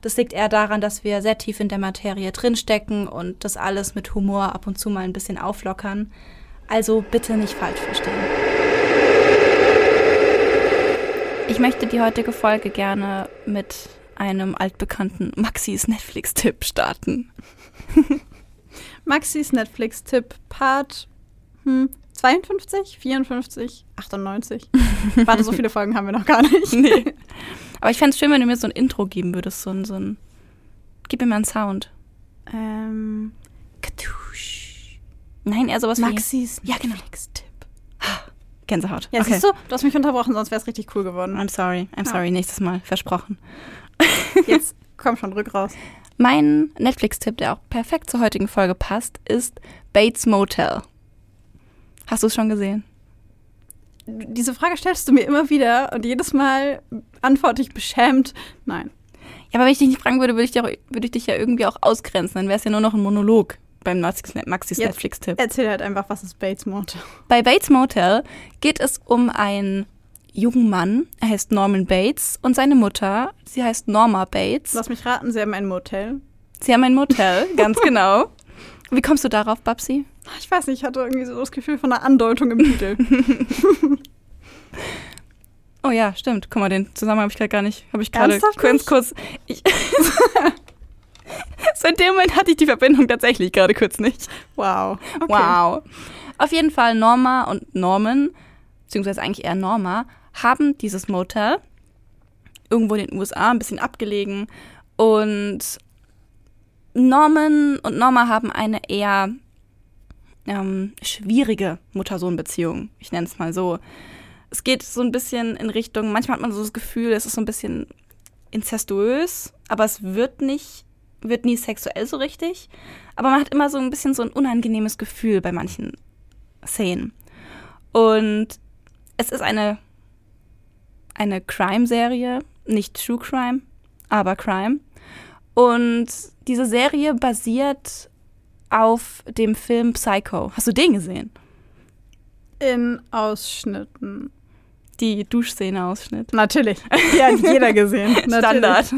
Das liegt eher daran, dass wir sehr tief in der Materie drinstecken und das alles mit Humor ab und zu mal ein bisschen auflockern. Also bitte nicht falsch verstehen. Ich möchte die heutige Folge gerne mit einem altbekannten Maxis Netflix-Tipp starten. Maxis Netflix-Tipp Part hm, 52, 54, 98. Warte, so viele Folgen haben wir noch gar nicht. Nee. Aber ich fände es schön, wenn du mir so ein Intro geben würdest. So ein, so ein Gib mir mal einen Sound. Ähm. Katusch. Nein, eher sowas Maxis wie. Ja, genau. Netflix-Tipp. Gänsehaut. Ja, okay. siehst du, du hast mich unterbrochen, sonst wäre es richtig cool geworden. I'm sorry. I'm Ja. sorry. Nächstes Mal. Versprochen. Jetzt komm schon, rück raus. Mein Netflix-Tipp, der auch perfekt zur heutigen Folge passt, ist Bates Motel. Hast du es schon gesehen? Diese Frage stellst du mir immer wieder und jedes Mal antworte ich beschämt. Nein. Ja, aber wenn ich dich nicht fragen würde, würde ich, auch, würde ich dich ja irgendwie auch ausgrenzen. Dann wäre es ja nur noch ein Monolog beim Maxis, Netflix-Tipp. Erzähl halt einfach, was ist Bates Motel? Bei Bates Motel geht es um einen jungen Mann. Er heißt Norman Bates und seine Mutter, sie heißt Norma Bates. Lass mich raten, sie haben ein Motel. Sie haben ein Motel, ganz genau. Wie kommst du darauf, Babsi? Ich weiß nicht, ich hatte irgendwie so das Gefühl von einer Andeutung im Titel. Oh ja, stimmt. Guck mal, den Zusammenhang habe ich gerade gar nicht. Habe ich gerade ganz kurz. Ich Seit dem Moment hatte ich die Verbindung tatsächlich gerade kurz nicht. Wow. Okay. Wow. Auf jeden Fall Norma und Norman, beziehungsweise eigentlich eher Norma, haben dieses Motel irgendwo in den USA, ein bisschen abgelegen. Und Norman und Norma haben eine eher ähm, schwierige Mutter-Sohn-Beziehung. Ich nenne es mal so. Es geht so ein bisschen in Richtung, manchmal hat man so das Gefühl, es ist so ein bisschen inzestuös, aber es wird nicht, wird nie sexuell so richtig. Aber man hat immer so ein bisschen so ein unangenehmes Gefühl bei manchen Szenen. Und es ist eine, eine Crime-Serie, nicht True Crime, aber Crime. Und diese Serie basiert auf dem Film Psycho. Hast du den gesehen? In Ausschnitten. Die Duschszene-Ausschnitt. Natürlich. Die hat jeder gesehen. Standard.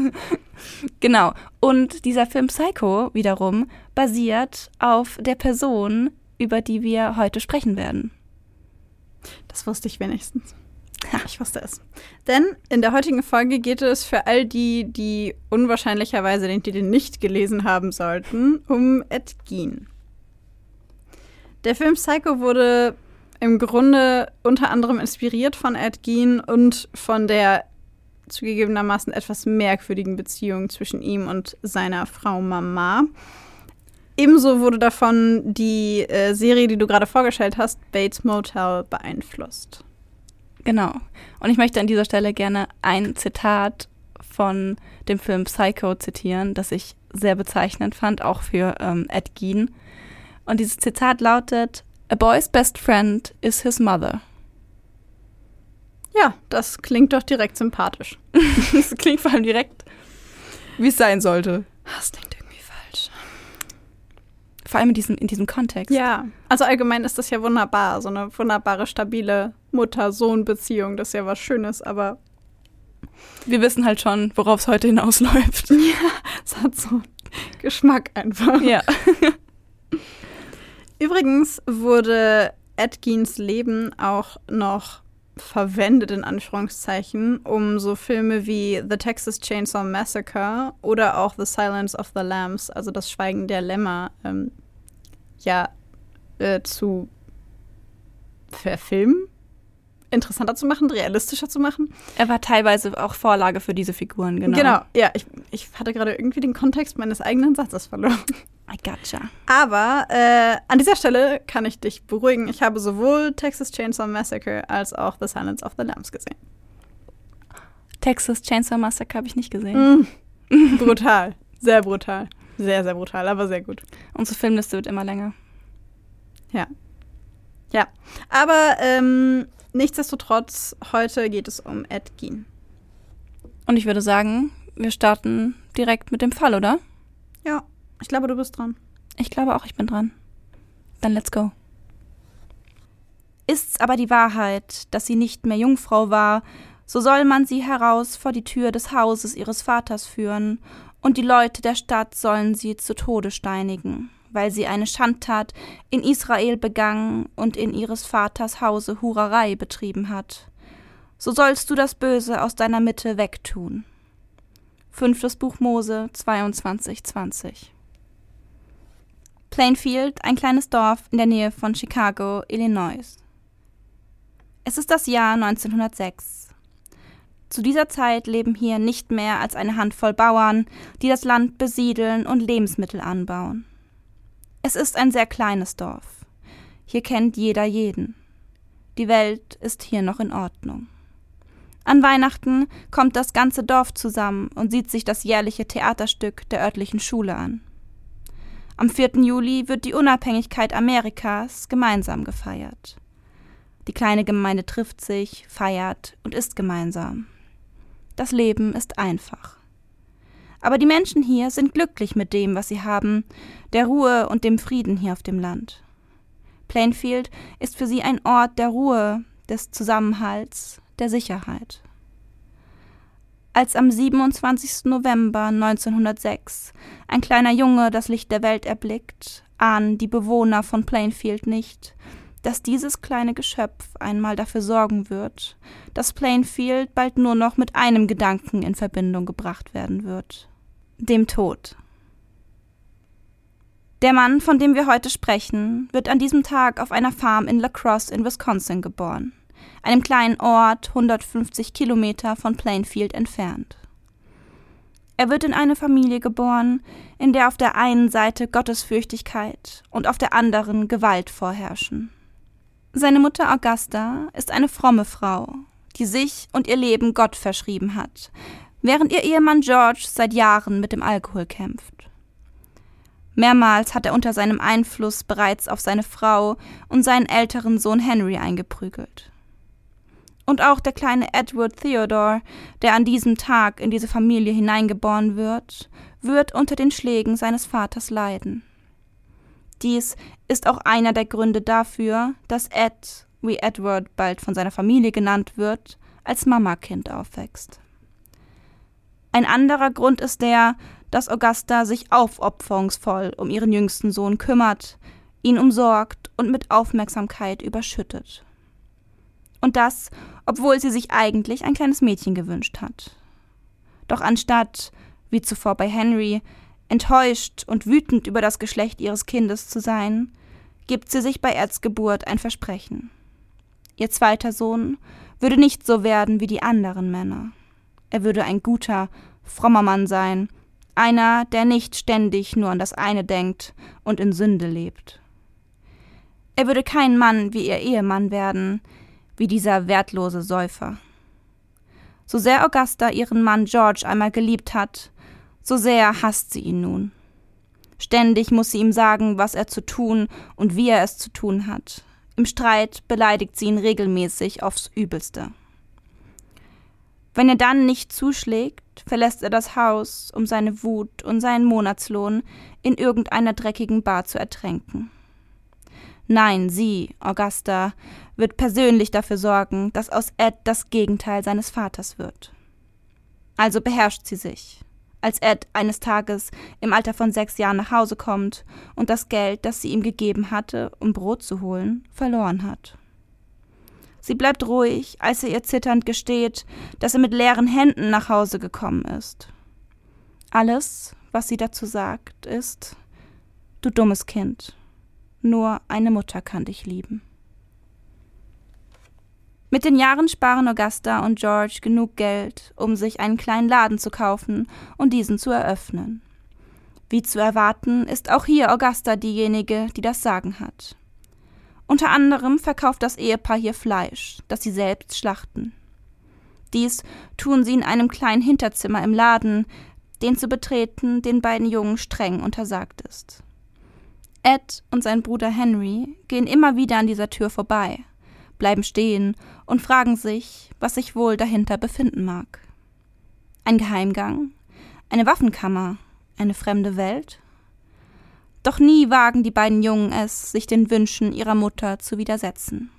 genau. Und dieser Film Psycho wiederum basiert auf der Person, über die wir heute sprechen werden. Das wusste ich wenigstens. Ich wusste es. Denn in der heutigen Folge geht es für all die, die unwahrscheinlicherweise den Titel nicht gelesen haben sollten, um Ed Gein. Der Film Psycho wurde im Grunde unter anderem inspiriert von Ed Gein und von der zugegebenermaßen etwas merkwürdigen Beziehung zwischen ihm und seiner Frau Mama. Ebenso wurde davon die äh, Serie, die du gerade vorgestellt hast, Bates Motel, beeinflusst. Genau. Und ich möchte an dieser Stelle gerne ein Zitat von dem Film Psycho zitieren, das ich sehr bezeichnend fand, auch für ähm, Ed Gein. Und dieses Zitat lautet: A boy's best friend is his mother. Ja, das klingt doch direkt sympathisch. das klingt vor allem direkt, wie es sein sollte. Das klingt irgendwie falsch. Vor allem in diesem, in diesem Kontext. Ja, also allgemein ist das ja wunderbar. So eine wunderbare, stabile Mutter-Sohn-Beziehung. Das ist ja was Schönes, aber Wir wissen halt schon, worauf es heute hinausläuft. es hat so Geschmack einfach. ja. Übrigens wurde Geins Leben auch noch verwendet, in Anführungszeichen, um so Filme wie The Texas Chainsaw Massacre oder auch The Silence of the Lambs, also das Schweigen der Lämmer, ähm, ja äh, zu verfilmen, interessanter zu machen, realistischer zu machen. Er war teilweise auch Vorlage für diese Figuren, genau. Genau, ja, ich, ich hatte gerade irgendwie den Kontext meines eigenen Satzes verloren. I gotcha. Aber äh, an dieser Stelle kann ich dich beruhigen. Ich habe sowohl Texas Chainsaw Massacre als auch The Silence of the Lambs gesehen. Texas Chainsaw Massacre habe ich nicht gesehen. Mm. brutal. Sehr brutal. Sehr, sehr brutal, aber sehr gut. Unsere Filmliste wird immer länger. Ja. Ja. Aber ähm, nichtsdestotrotz, heute geht es um Ed Gein. Und ich würde sagen, wir starten direkt mit dem Fall, oder? Ja, ich glaube, du bist dran. Ich glaube auch, ich bin dran. Dann let's go. Ist's aber die Wahrheit, dass sie nicht mehr Jungfrau war, so soll man sie heraus vor die Tür des Hauses ihres Vaters führen, und die Leute der Stadt sollen sie zu Tode steinigen, weil sie eine Schandtat in Israel begangen und in ihres Vaters Hause Hurerei betrieben hat. So sollst du das Böse aus deiner Mitte wegtun. Fünftes Buch Mose 22, 20. Plainfield, ein kleines Dorf in der Nähe von Chicago, Illinois. Es ist das Jahr 1906. Zu dieser Zeit leben hier nicht mehr als eine Handvoll Bauern, die das Land besiedeln und Lebensmittel anbauen. Es ist ein sehr kleines Dorf. Hier kennt jeder jeden. Die Welt ist hier noch in Ordnung. An Weihnachten kommt das ganze Dorf zusammen und sieht sich das jährliche Theaterstück der örtlichen Schule an. Am 4. Juli wird die Unabhängigkeit Amerikas gemeinsam gefeiert. Die kleine Gemeinde trifft sich, feiert und isst gemeinsam. Das Leben ist einfach. Aber die Menschen hier sind glücklich mit dem, was sie haben, der Ruhe und dem Frieden hier auf dem Land. Plainfield ist für sie ein Ort der Ruhe, des Zusammenhalts, der Sicherheit. Als am 27. November 1906 ein kleiner Junge das Licht der Welt erblickt, ahnen die Bewohner von Plainfield nicht, dass dieses kleine Geschöpf einmal dafür sorgen wird, dass Plainfield bald nur noch mit einem Gedanken in Verbindung gebracht werden wird dem Tod. Der Mann, von dem wir heute sprechen, wird an diesem Tag auf einer Farm in La Crosse in Wisconsin geboren, einem kleinen Ort 150 Kilometer von Plainfield entfernt. Er wird in eine Familie geboren, in der auf der einen Seite Gottesfürchtigkeit und auf der anderen Gewalt vorherrschen. Seine Mutter Augusta ist eine fromme Frau, die sich und ihr Leben Gott verschrieben hat, während ihr Ehemann George seit Jahren mit dem Alkohol kämpft. Mehrmals hat er unter seinem Einfluss bereits auf seine Frau und seinen älteren Sohn Henry eingeprügelt. Und auch der kleine Edward Theodore, der an diesem Tag in diese Familie hineingeboren wird, wird unter den Schlägen seines Vaters leiden. Dies ist auch einer der Gründe dafür, dass Ed, wie Edward bald von seiner Familie genannt wird, als Mamakind aufwächst. Ein anderer Grund ist der, dass Augusta sich aufopferungsvoll um ihren jüngsten Sohn kümmert, ihn umsorgt und mit Aufmerksamkeit überschüttet. Und das, obwohl sie sich eigentlich ein kleines Mädchen gewünscht hat. Doch anstatt, wie zuvor bei Henry, enttäuscht und wütend über das Geschlecht ihres Kindes zu sein, gibt sie sich bei Erzgeburt ein Versprechen. Ihr zweiter Sohn würde nicht so werden wie die anderen Männer. Er würde ein guter, frommer Mann sein, einer, der nicht ständig nur an das eine denkt und in Sünde lebt. Er würde kein Mann wie ihr Ehemann werden, wie dieser wertlose Säufer. So sehr Augusta ihren Mann George einmal geliebt hat, so sehr hasst sie ihn nun. Ständig muss sie ihm sagen, was er zu tun und wie er es zu tun hat. Im Streit beleidigt sie ihn regelmäßig aufs Übelste. Wenn er dann nicht zuschlägt, verlässt er das Haus, um seine Wut und seinen Monatslohn in irgendeiner dreckigen Bar zu ertränken. Nein, sie, Augusta, wird persönlich dafür sorgen, dass aus Ed das Gegenteil seines Vaters wird. Also beherrscht sie sich, als Ed eines Tages im Alter von sechs Jahren nach Hause kommt und das Geld, das sie ihm gegeben hatte, um Brot zu holen, verloren hat. Sie bleibt ruhig, als er ihr zitternd gesteht, dass er mit leeren Händen nach Hause gekommen ist. Alles, was sie dazu sagt, ist Du dummes Kind. nur eine Mutter kann dich lieben. Mit den Jahren sparen Augusta und George genug Geld, um sich einen kleinen Laden zu kaufen und diesen zu eröffnen. Wie zu erwarten, ist auch hier Augusta diejenige, die das Sagen hat. Unter anderem verkauft das Ehepaar hier Fleisch, das sie selbst schlachten. Dies tun sie in einem kleinen Hinterzimmer im Laden, den zu betreten den beiden Jungen streng untersagt ist. Ed und sein Bruder Henry gehen immer wieder an dieser Tür vorbei, bleiben stehen und fragen sich, was sich wohl dahinter befinden mag. Ein Geheimgang? Eine Waffenkammer? Eine fremde Welt? Doch nie wagen die beiden Jungen es, sich den Wünschen ihrer Mutter zu widersetzen.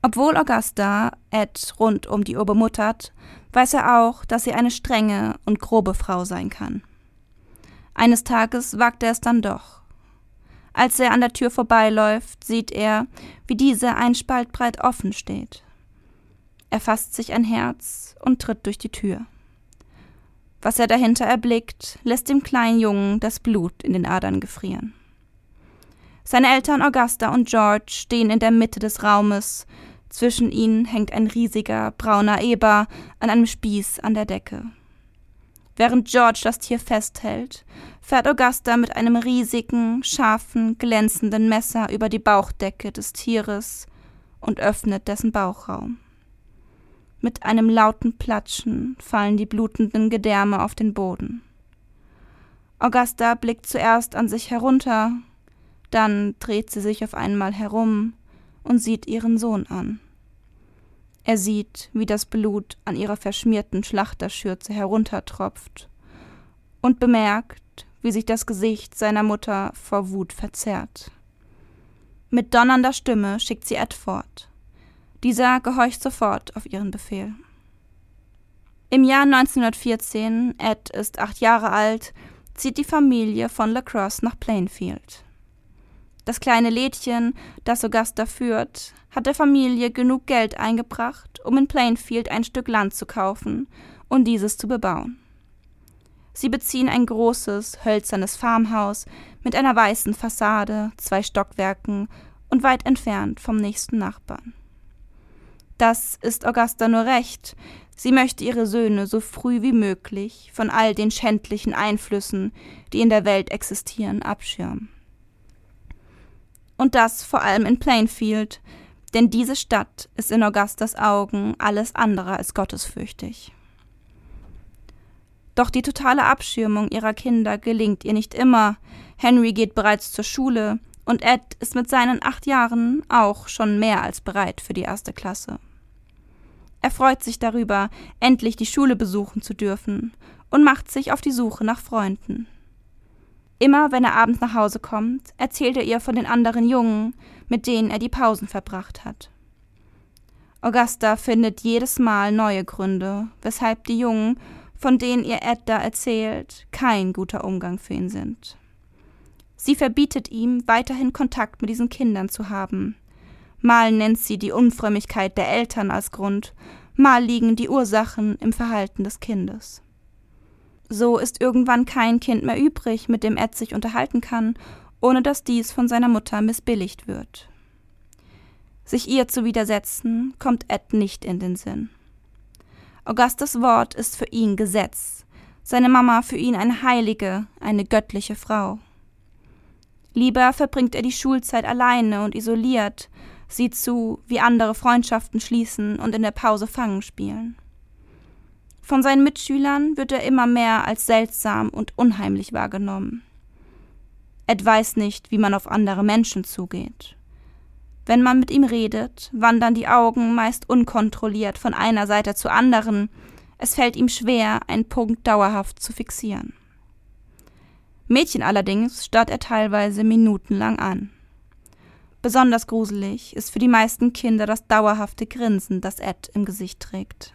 Obwohl Augusta Ed rund um die Uhr bemuttert, weiß er auch, dass sie eine strenge und grobe Frau sein kann. Eines Tages wagt er es dann doch. Als er an der Tür vorbeiläuft, sieht er, wie diese ein Spalt breit offen steht. Er fasst sich ein Herz und tritt durch die Tür. Was er dahinter erblickt, lässt dem kleinen Jungen das Blut in den Adern gefrieren. Seine Eltern Augusta und George stehen in der Mitte des Raumes, zwischen ihnen hängt ein riesiger brauner Eber an einem Spieß an der Decke. Während George das Tier festhält, fährt Augusta mit einem riesigen, scharfen, glänzenden Messer über die Bauchdecke des Tieres und öffnet dessen Bauchraum. Mit einem lauten Platschen fallen die blutenden Gedärme auf den Boden. Augusta blickt zuerst an sich herunter, dann dreht sie sich auf einmal herum und sieht ihren Sohn an. Er sieht, wie das Blut an ihrer verschmierten Schlachterschürze heruntertropft und bemerkt, wie sich das Gesicht seiner Mutter vor Wut verzerrt. Mit donnernder Stimme schickt sie Ed fort. Dieser gehorcht sofort auf ihren Befehl. Im Jahr 1914, Ed ist acht Jahre alt, zieht die Familie von Lacrosse nach Plainfield. Das kleine Lädchen, das Augusta führt, hat der Familie genug Geld eingebracht, um in Plainfield ein Stück Land zu kaufen und dieses zu bebauen. Sie beziehen ein großes, hölzernes Farmhaus mit einer weißen Fassade, zwei Stockwerken und weit entfernt vom nächsten Nachbarn. Das ist Augusta nur recht. Sie möchte ihre Söhne so früh wie möglich von all den schändlichen Einflüssen, die in der Welt existieren, abschirmen. Und das vor allem in Plainfield, denn diese Stadt ist in Augustas Augen alles andere als gottesfürchtig. Doch die totale Abschirmung ihrer Kinder gelingt ihr nicht immer. Henry geht bereits zur Schule und Ed ist mit seinen acht Jahren auch schon mehr als bereit für die erste Klasse. Er freut sich darüber, endlich die Schule besuchen zu dürfen und macht sich auf die Suche nach Freunden. Immer wenn er abends nach Hause kommt, erzählt er ihr von den anderen Jungen, mit denen er die Pausen verbracht hat. Augusta findet jedes Mal neue Gründe, weshalb die Jungen, von denen ihr Edda erzählt, kein guter Umgang für ihn sind. Sie verbietet ihm, weiterhin Kontakt mit diesen Kindern zu haben. Mal nennt sie die Unfrömmigkeit der Eltern als Grund, mal liegen die Ursachen im Verhalten des Kindes. So ist irgendwann kein Kind mehr übrig, mit dem Ed sich unterhalten kann, ohne dass dies von seiner Mutter missbilligt wird. Sich ihr zu widersetzen, kommt Ed nicht in den Sinn. Augustas Wort ist für ihn Gesetz, seine Mama für ihn eine heilige, eine göttliche Frau. Lieber verbringt er die Schulzeit alleine und isoliert, sieht zu, wie andere Freundschaften schließen und in der Pause Fangen spielen. Von seinen Mitschülern wird er immer mehr als seltsam und unheimlich wahrgenommen. Ed weiß nicht, wie man auf andere Menschen zugeht. Wenn man mit ihm redet, wandern die Augen meist unkontrolliert von einer Seite zur anderen, es fällt ihm schwer, einen Punkt dauerhaft zu fixieren. Mädchen allerdings starrt er teilweise minutenlang an. Besonders gruselig ist für die meisten Kinder das dauerhafte Grinsen, das Ed im Gesicht trägt.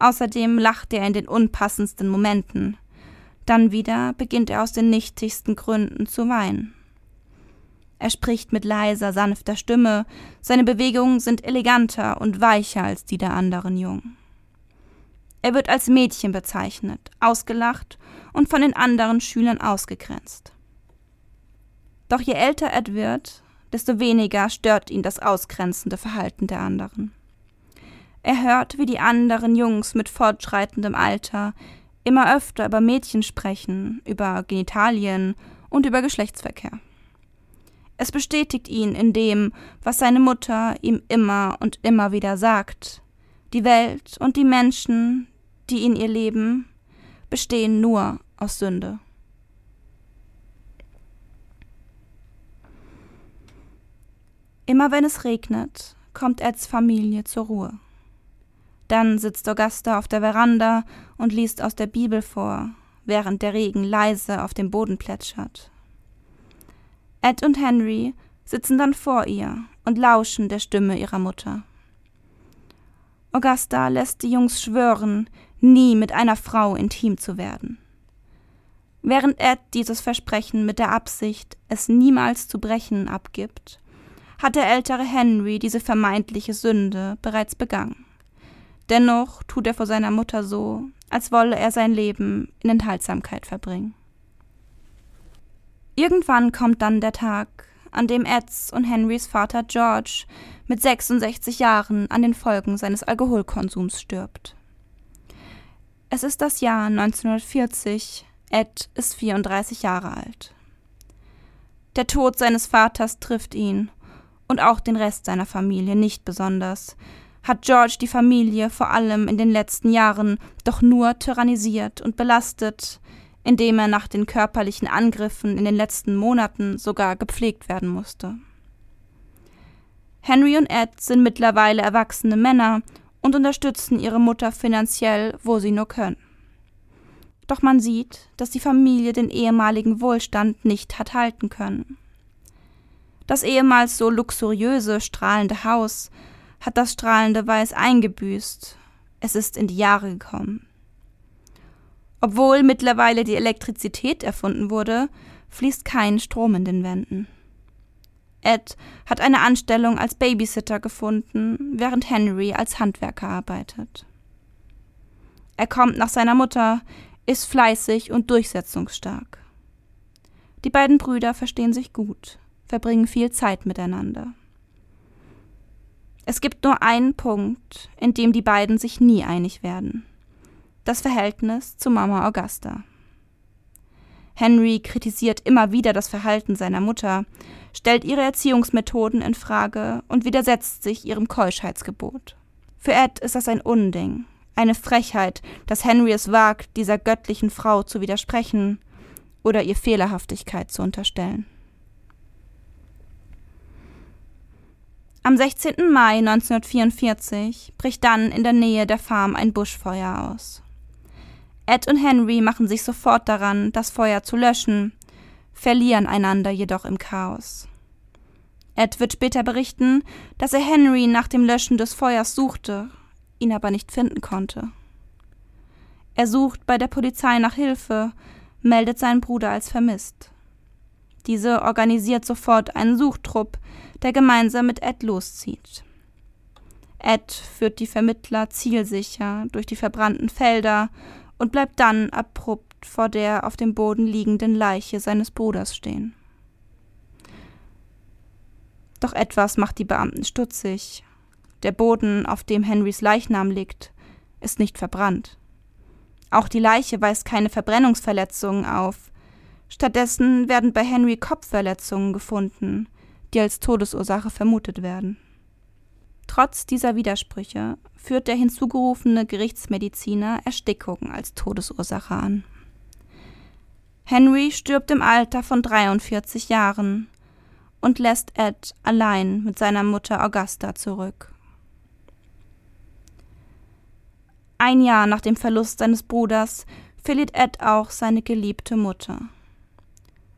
Außerdem lacht er in den unpassendsten Momenten. Dann wieder beginnt er aus den nichtigsten Gründen zu weinen. Er spricht mit leiser, sanfter Stimme, seine Bewegungen sind eleganter und weicher als die der anderen Jungen. Er wird als Mädchen bezeichnet, ausgelacht und von den anderen Schülern ausgegrenzt. Doch je älter Ed wird, desto weniger stört ihn das ausgrenzende Verhalten der anderen. Er hört, wie die anderen Jungs mit fortschreitendem Alter immer öfter über Mädchen sprechen, über Genitalien und über Geschlechtsverkehr. Es bestätigt ihn in dem, was seine Mutter ihm immer und immer wieder sagt. Die Welt und die Menschen, die in ihr leben, bestehen nur aus Sünde. Immer wenn es regnet, kommt Eds Familie zur Ruhe. Dann sitzt Augusta auf der Veranda und liest aus der Bibel vor, während der Regen leise auf dem Boden plätschert. Ed und Henry sitzen dann vor ihr und lauschen der Stimme ihrer Mutter. Augusta lässt die Jungs schwören, nie mit einer Frau intim zu werden. Während Ed dieses Versprechen mit der Absicht, es niemals zu brechen, abgibt, hat der ältere Henry diese vermeintliche Sünde bereits begangen. Dennoch tut er vor seiner Mutter so, als wolle er sein Leben in Enthaltsamkeit verbringen. Irgendwann kommt dann der Tag, an dem Eds und Henrys Vater George mit 66 Jahren an den Folgen seines Alkoholkonsums stirbt. Es ist das Jahr 1940, Ed ist 34 Jahre alt. Der Tod seines Vaters trifft ihn und auch den Rest seiner Familie nicht besonders, hat George die Familie vor allem in den letzten Jahren doch nur tyrannisiert und belastet, indem er nach den körperlichen Angriffen in den letzten Monaten sogar gepflegt werden musste. Henry und Ed sind mittlerweile erwachsene Männer und unterstützen ihre Mutter finanziell, wo sie nur können. Doch man sieht, dass die Familie den ehemaligen Wohlstand nicht hat halten können. Das ehemals so luxuriöse, strahlende Haus hat das strahlende Weiß eingebüßt. Es ist in die Jahre gekommen. Obwohl mittlerweile die Elektrizität erfunden wurde, fließt kein Strom in den Wänden. Ed hat eine Anstellung als Babysitter gefunden, während Henry als Handwerker arbeitet. Er kommt nach seiner Mutter, ist fleißig und durchsetzungsstark. Die beiden Brüder verstehen sich gut, verbringen viel Zeit miteinander. Es gibt nur einen Punkt, in dem die beiden sich nie einig werden. Das Verhältnis zu Mama Augusta. Henry kritisiert immer wieder das Verhalten seiner Mutter, stellt ihre Erziehungsmethoden in Frage und widersetzt sich ihrem Keuschheitsgebot. Für Ed ist das ein Unding, eine Frechheit, dass Henry es wagt, dieser göttlichen Frau zu widersprechen oder ihr Fehlerhaftigkeit zu unterstellen. Am 16. Mai 1944 bricht dann in der Nähe der Farm ein Buschfeuer aus. Ed und Henry machen sich sofort daran, das Feuer zu löschen, verlieren einander jedoch im Chaos. Ed wird später berichten, dass er Henry nach dem Löschen des Feuers suchte, ihn aber nicht finden konnte. Er sucht bei der Polizei nach Hilfe, meldet seinen Bruder als vermisst. Diese organisiert sofort einen Suchtrupp, der gemeinsam mit Ed loszieht. Ed führt die Vermittler zielsicher durch die verbrannten Felder und bleibt dann abrupt vor der auf dem Boden liegenden Leiche seines Bruders stehen. Doch etwas macht die Beamten stutzig. Der Boden, auf dem Henrys Leichnam liegt, ist nicht verbrannt. Auch die Leiche weist keine Verbrennungsverletzungen auf. Stattdessen werden bei Henry Kopfverletzungen gefunden, die als Todesursache vermutet werden. Trotz dieser Widersprüche führt der hinzugerufene Gerichtsmediziner Erstickung als Todesursache an. Henry stirbt im Alter von 43 Jahren und lässt Ed allein mit seiner Mutter Augusta zurück. Ein Jahr nach dem Verlust seines Bruders verliert Ed auch seine geliebte Mutter.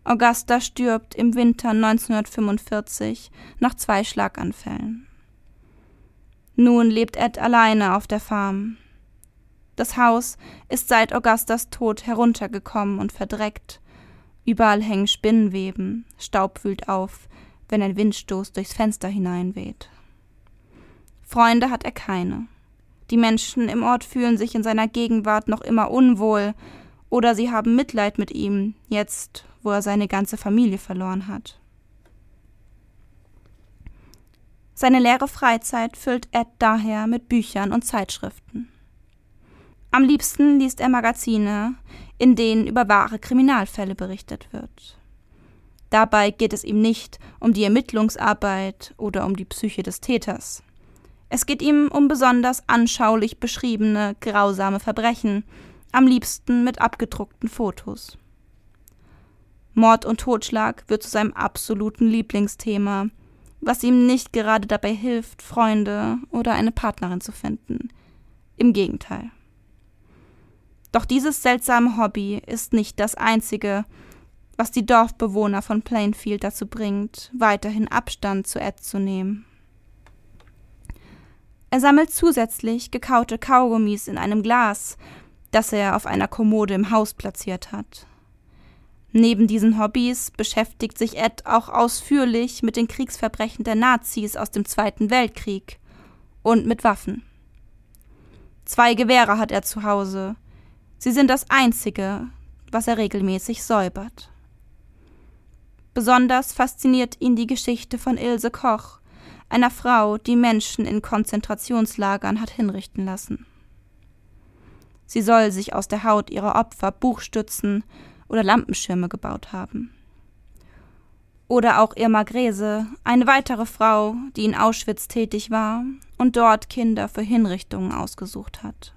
Augusta stirbt im Winter 1945 nach zwei Schlaganfällen. Nun lebt Ed alleine auf der Farm. Das Haus ist seit Augustas Tod heruntergekommen und verdreckt. Überall hängen Spinnenweben, Staub wühlt auf, wenn ein Windstoß durchs Fenster hineinweht. Freunde hat er keine. Die Menschen im Ort fühlen sich in seiner Gegenwart noch immer unwohl, oder sie haben Mitleid mit ihm, jetzt, wo er seine ganze Familie verloren hat. Seine leere Freizeit füllt Ed daher mit Büchern und Zeitschriften. Am liebsten liest er Magazine, in denen über wahre Kriminalfälle berichtet wird. Dabei geht es ihm nicht um die Ermittlungsarbeit oder um die Psyche des Täters. Es geht ihm um besonders anschaulich beschriebene, grausame Verbrechen, am liebsten mit abgedruckten Fotos. Mord und Totschlag wird zu seinem absoluten Lieblingsthema, was ihm nicht gerade dabei hilft, Freunde oder eine Partnerin zu finden. Im Gegenteil. Doch dieses seltsame Hobby ist nicht das einzige, was die Dorfbewohner von Plainfield dazu bringt, weiterhin Abstand zu Ed zu nehmen. Er sammelt zusätzlich gekaute Kaugummis in einem Glas, das er auf einer Kommode im Haus platziert hat. Neben diesen Hobbys beschäftigt sich Ed auch ausführlich mit den Kriegsverbrechen der Nazis aus dem Zweiten Weltkrieg und mit Waffen. Zwei Gewehre hat er zu Hause. Sie sind das Einzige, was er regelmäßig säubert. Besonders fasziniert ihn die Geschichte von Ilse Koch, einer Frau, die Menschen in Konzentrationslagern hat hinrichten lassen. Sie soll sich aus der Haut ihrer Opfer Buchstützen oder Lampenschirme gebaut haben. Oder auch Irma Grese, eine weitere Frau, die in Auschwitz tätig war und dort Kinder für Hinrichtungen ausgesucht hat.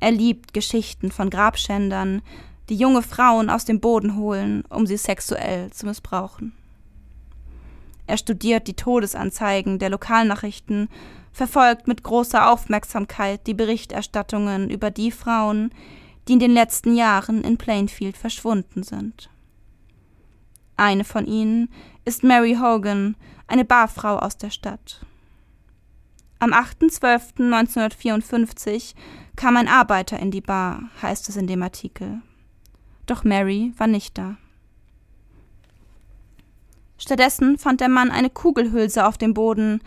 Er liebt Geschichten von Grabschändern, die junge Frauen aus dem Boden holen, um sie sexuell zu missbrauchen. Er studiert die Todesanzeigen der Lokalnachrichten, verfolgt mit großer Aufmerksamkeit die Berichterstattungen über die Frauen, die in den letzten Jahren in Plainfield verschwunden sind. Eine von ihnen ist Mary Hogan, eine Barfrau aus der Stadt. Am 8.12.1954 kam ein Arbeiter in die Bar, heißt es in dem Artikel doch Mary war nicht da. Stattdessen fand der Mann eine Kugelhülse auf dem Boden,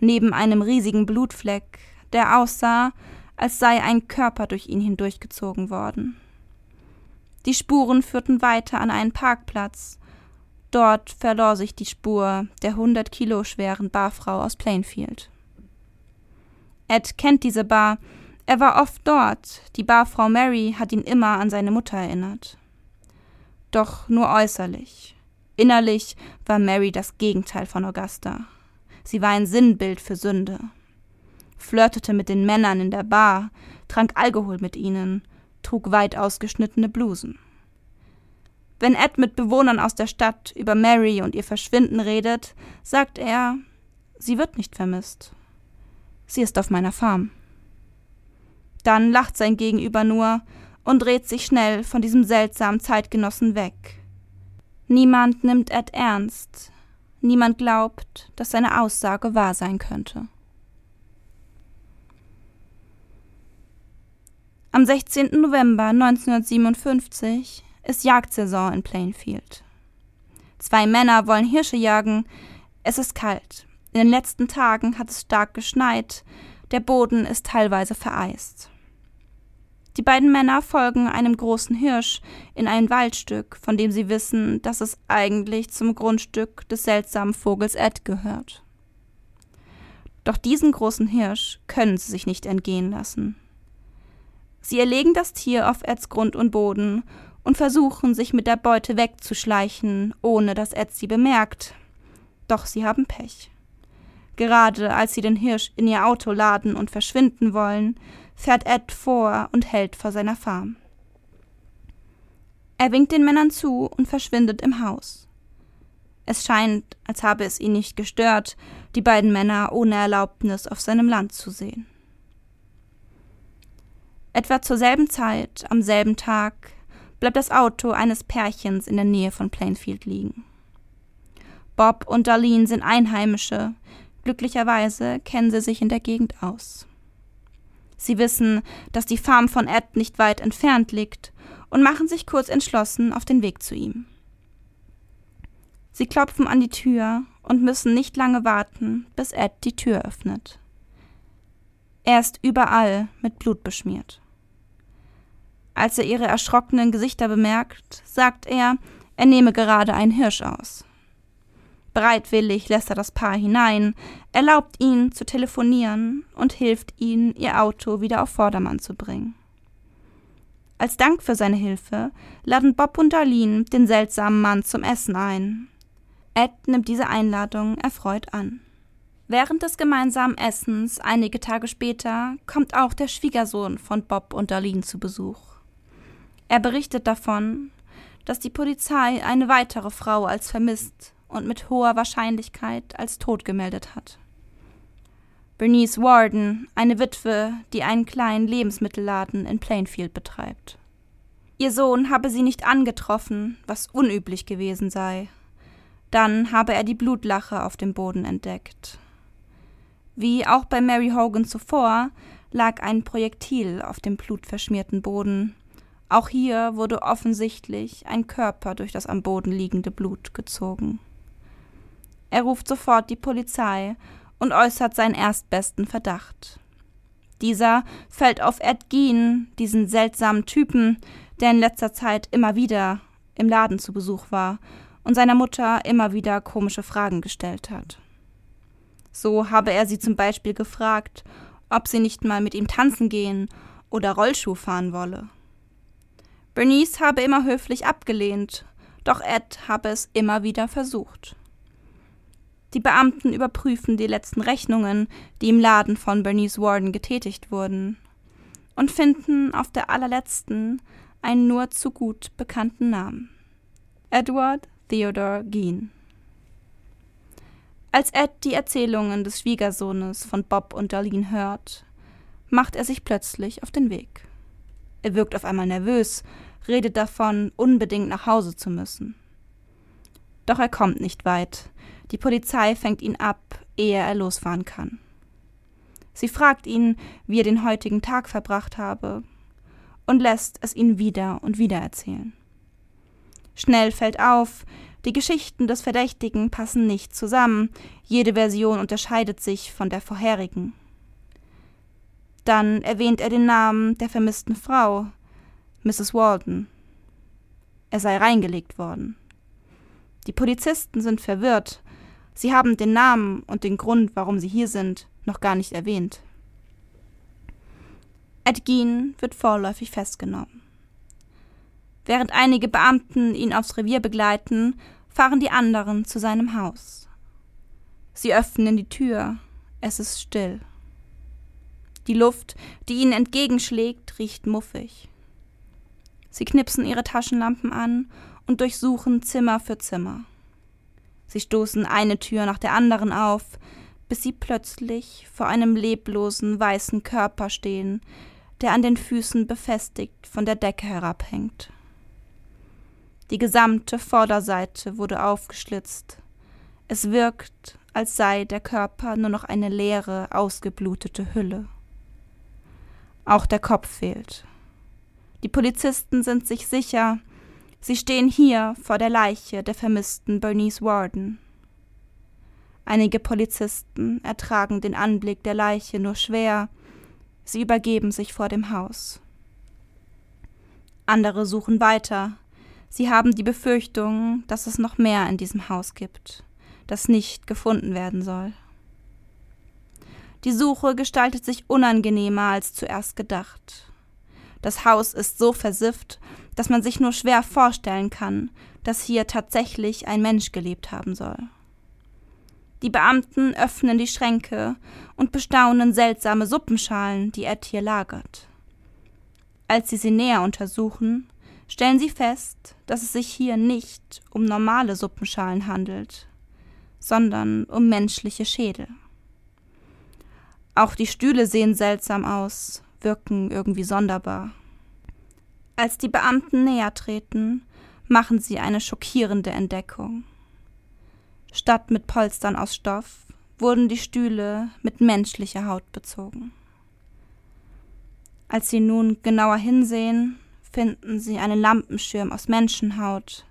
neben einem riesigen Blutfleck, der aussah, als sei ein Körper durch ihn hindurchgezogen worden. Die Spuren führten weiter an einen Parkplatz. Dort verlor sich die Spur der hundert Kilo schweren Barfrau aus Plainfield. Ed kennt diese Bar, er war oft dort, die Barfrau Mary hat ihn immer an seine Mutter erinnert. Doch nur äußerlich. Innerlich war Mary das Gegenteil von Augusta. Sie war ein Sinnbild für Sünde. Flirtete mit den Männern in der Bar, trank Alkohol mit ihnen, trug weit ausgeschnittene Blusen. Wenn Ed mit Bewohnern aus der Stadt über Mary und ihr Verschwinden redet, sagt er, sie wird nicht vermisst. Sie ist auf meiner Farm. Dann lacht sein Gegenüber nur und dreht sich schnell von diesem seltsamen Zeitgenossen weg. Niemand nimmt Ed ernst. Niemand glaubt, dass seine Aussage wahr sein könnte. Am 16. November 1957 ist Jagdsaison in Plainfield. Zwei Männer wollen Hirsche jagen. Es ist kalt. In den letzten Tagen hat es stark geschneit. Der Boden ist teilweise vereist. Die beiden Männer folgen einem großen Hirsch in ein Waldstück, von dem sie wissen, dass es eigentlich zum Grundstück des seltsamen Vogels Ed gehört. Doch diesen großen Hirsch können sie sich nicht entgehen lassen. Sie erlegen das Tier auf Eds Grund und Boden und versuchen, sich mit der Beute wegzuschleichen, ohne dass Ed sie bemerkt. Doch sie haben Pech. Gerade als sie den Hirsch in ihr Auto laden und verschwinden wollen, fährt Ed vor und hält vor seiner Farm. Er winkt den Männern zu und verschwindet im Haus. Es scheint, als habe es ihn nicht gestört, die beiden Männer ohne Erlaubnis auf seinem Land zu sehen. Etwa zur selben Zeit, am selben Tag, bleibt das Auto eines Pärchens in der Nähe von Plainfield liegen. Bob und Darlene sind Einheimische, glücklicherweise kennen sie sich in der Gegend aus. Sie wissen, dass die Farm von Ed nicht weit entfernt liegt und machen sich kurz entschlossen auf den Weg zu ihm. Sie klopfen an die Tür und müssen nicht lange warten, bis Ed die Tür öffnet. Er ist überall mit Blut beschmiert. Als er ihre erschrockenen Gesichter bemerkt, sagt er, er nehme gerade einen Hirsch aus. Bereitwillig lässt er das Paar hinein, erlaubt ihnen zu telefonieren und hilft ihnen, ihr Auto wieder auf Vordermann zu bringen. Als Dank für seine Hilfe laden Bob und Darlene den seltsamen Mann zum Essen ein. Ed nimmt diese Einladung erfreut an. Während des gemeinsamen Essens einige Tage später kommt auch der Schwiegersohn von Bob und Darlene zu Besuch. Er berichtet davon, dass die Polizei eine weitere Frau als vermisst und mit hoher Wahrscheinlichkeit als tot gemeldet hat. Bernice Warden, eine Witwe, die einen kleinen Lebensmittelladen in Plainfield betreibt. Ihr Sohn habe sie nicht angetroffen, was unüblich gewesen sei. Dann habe er die Blutlache auf dem Boden entdeckt. Wie auch bei Mary Hogan zuvor lag ein Projektil auf dem blutverschmierten Boden. Auch hier wurde offensichtlich ein Körper durch das am Boden liegende Blut gezogen. Er ruft sofort die Polizei und äußert seinen erstbesten Verdacht. Dieser fällt auf Ed Gein, diesen seltsamen Typen, der in letzter Zeit immer wieder im Laden zu Besuch war und seiner Mutter immer wieder komische Fragen gestellt hat. So habe er sie zum Beispiel gefragt, ob sie nicht mal mit ihm tanzen gehen oder Rollschuh fahren wolle. Bernice habe immer höflich abgelehnt, doch Ed habe es immer wieder versucht. Die Beamten überprüfen die letzten Rechnungen, die im Laden von Bernice Warden getätigt wurden, und finden auf der allerletzten einen nur zu gut bekannten Namen. Edward Theodore Gein. Als Ed die Erzählungen des Schwiegersohnes von Bob und Darlene hört, macht er sich plötzlich auf den Weg. Er wirkt auf einmal nervös, redet davon, unbedingt nach Hause zu müssen. Doch er kommt nicht weit. Die Polizei fängt ihn ab, ehe er losfahren kann. Sie fragt ihn, wie er den heutigen Tag verbracht habe, und lässt es ihn wieder und wieder erzählen. Schnell fällt auf, die Geschichten des Verdächtigen passen nicht zusammen, jede Version unterscheidet sich von der vorherigen. Dann erwähnt er den Namen der vermissten Frau, Mrs. Walden. Er sei reingelegt worden. Die Polizisten sind verwirrt. Sie haben den Namen und den Grund, warum sie hier sind, noch gar nicht erwähnt. Ed Gein wird vorläufig festgenommen. Während einige Beamten ihn aufs Revier begleiten, fahren die anderen zu seinem Haus. Sie öffnen die Tür, es ist still. Die Luft, die ihnen entgegenschlägt, riecht muffig. Sie knipsen ihre Taschenlampen an und durchsuchen Zimmer für Zimmer. Sie stoßen eine Tür nach der anderen auf, bis sie plötzlich vor einem leblosen weißen Körper stehen, der an den Füßen befestigt von der Decke herabhängt. Die gesamte Vorderseite wurde aufgeschlitzt. Es wirkt, als sei der Körper nur noch eine leere, ausgeblutete Hülle. Auch der Kopf fehlt. Die Polizisten sind sich sicher, sie stehen hier vor der Leiche der vermissten Bernice Warden. Einige Polizisten ertragen den Anblick der Leiche nur schwer, sie übergeben sich vor dem Haus. Andere suchen weiter, Sie haben die Befürchtung, dass es noch mehr in diesem Haus gibt, das nicht gefunden werden soll. Die Suche gestaltet sich unangenehmer als zuerst gedacht. Das Haus ist so versifft, dass man sich nur schwer vorstellen kann, dass hier tatsächlich ein Mensch gelebt haben soll. Die Beamten öffnen die Schränke und bestaunen seltsame Suppenschalen, die Ed hier lagert. Als sie sie näher untersuchen, stellen sie fest, dass es sich hier nicht um normale Suppenschalen handelt, sondern um menschliche Schädel. Auch die Stühle sehen seltsam aus, wirken irgendwie sonderbar. Als die Beamten näher treten, machen sie eine schockierende Entdeckung. Statt mit Polstern aus Stoff wurden die Stühle mit menschlicher Haut bezogen. Als sie nun genauer hinsehen, finden sie einen Lampenschirm aus Menschenhaut,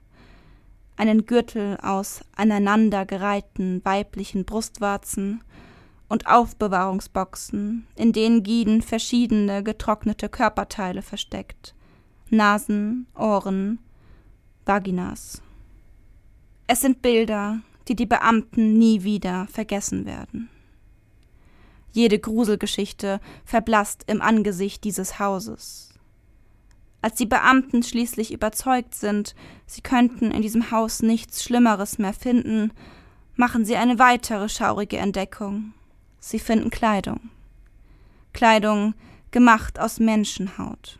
einen Gürtel aus aneinandergereihten weiblichen Brustwarzen und Aufbewahrungsboxen, in denen Giden verschiedene getrocknete Körperteile versteckt, Nasen, Ohren, Vaginas. Es sind Bilder, die die Beamten nie wieder vergessen werden. Jede Gruselgeschichte verblasst im Angesicht dieses Hauses. Als die Beamten schließlich überzeugt sind, sie könnten in diesem Haus nichts Schlimmeres mehr finden, machen sie eine weitere schaurige Entdeckung. Sie finden Kleidung. Kleidung gemacht aus Menschenhaut.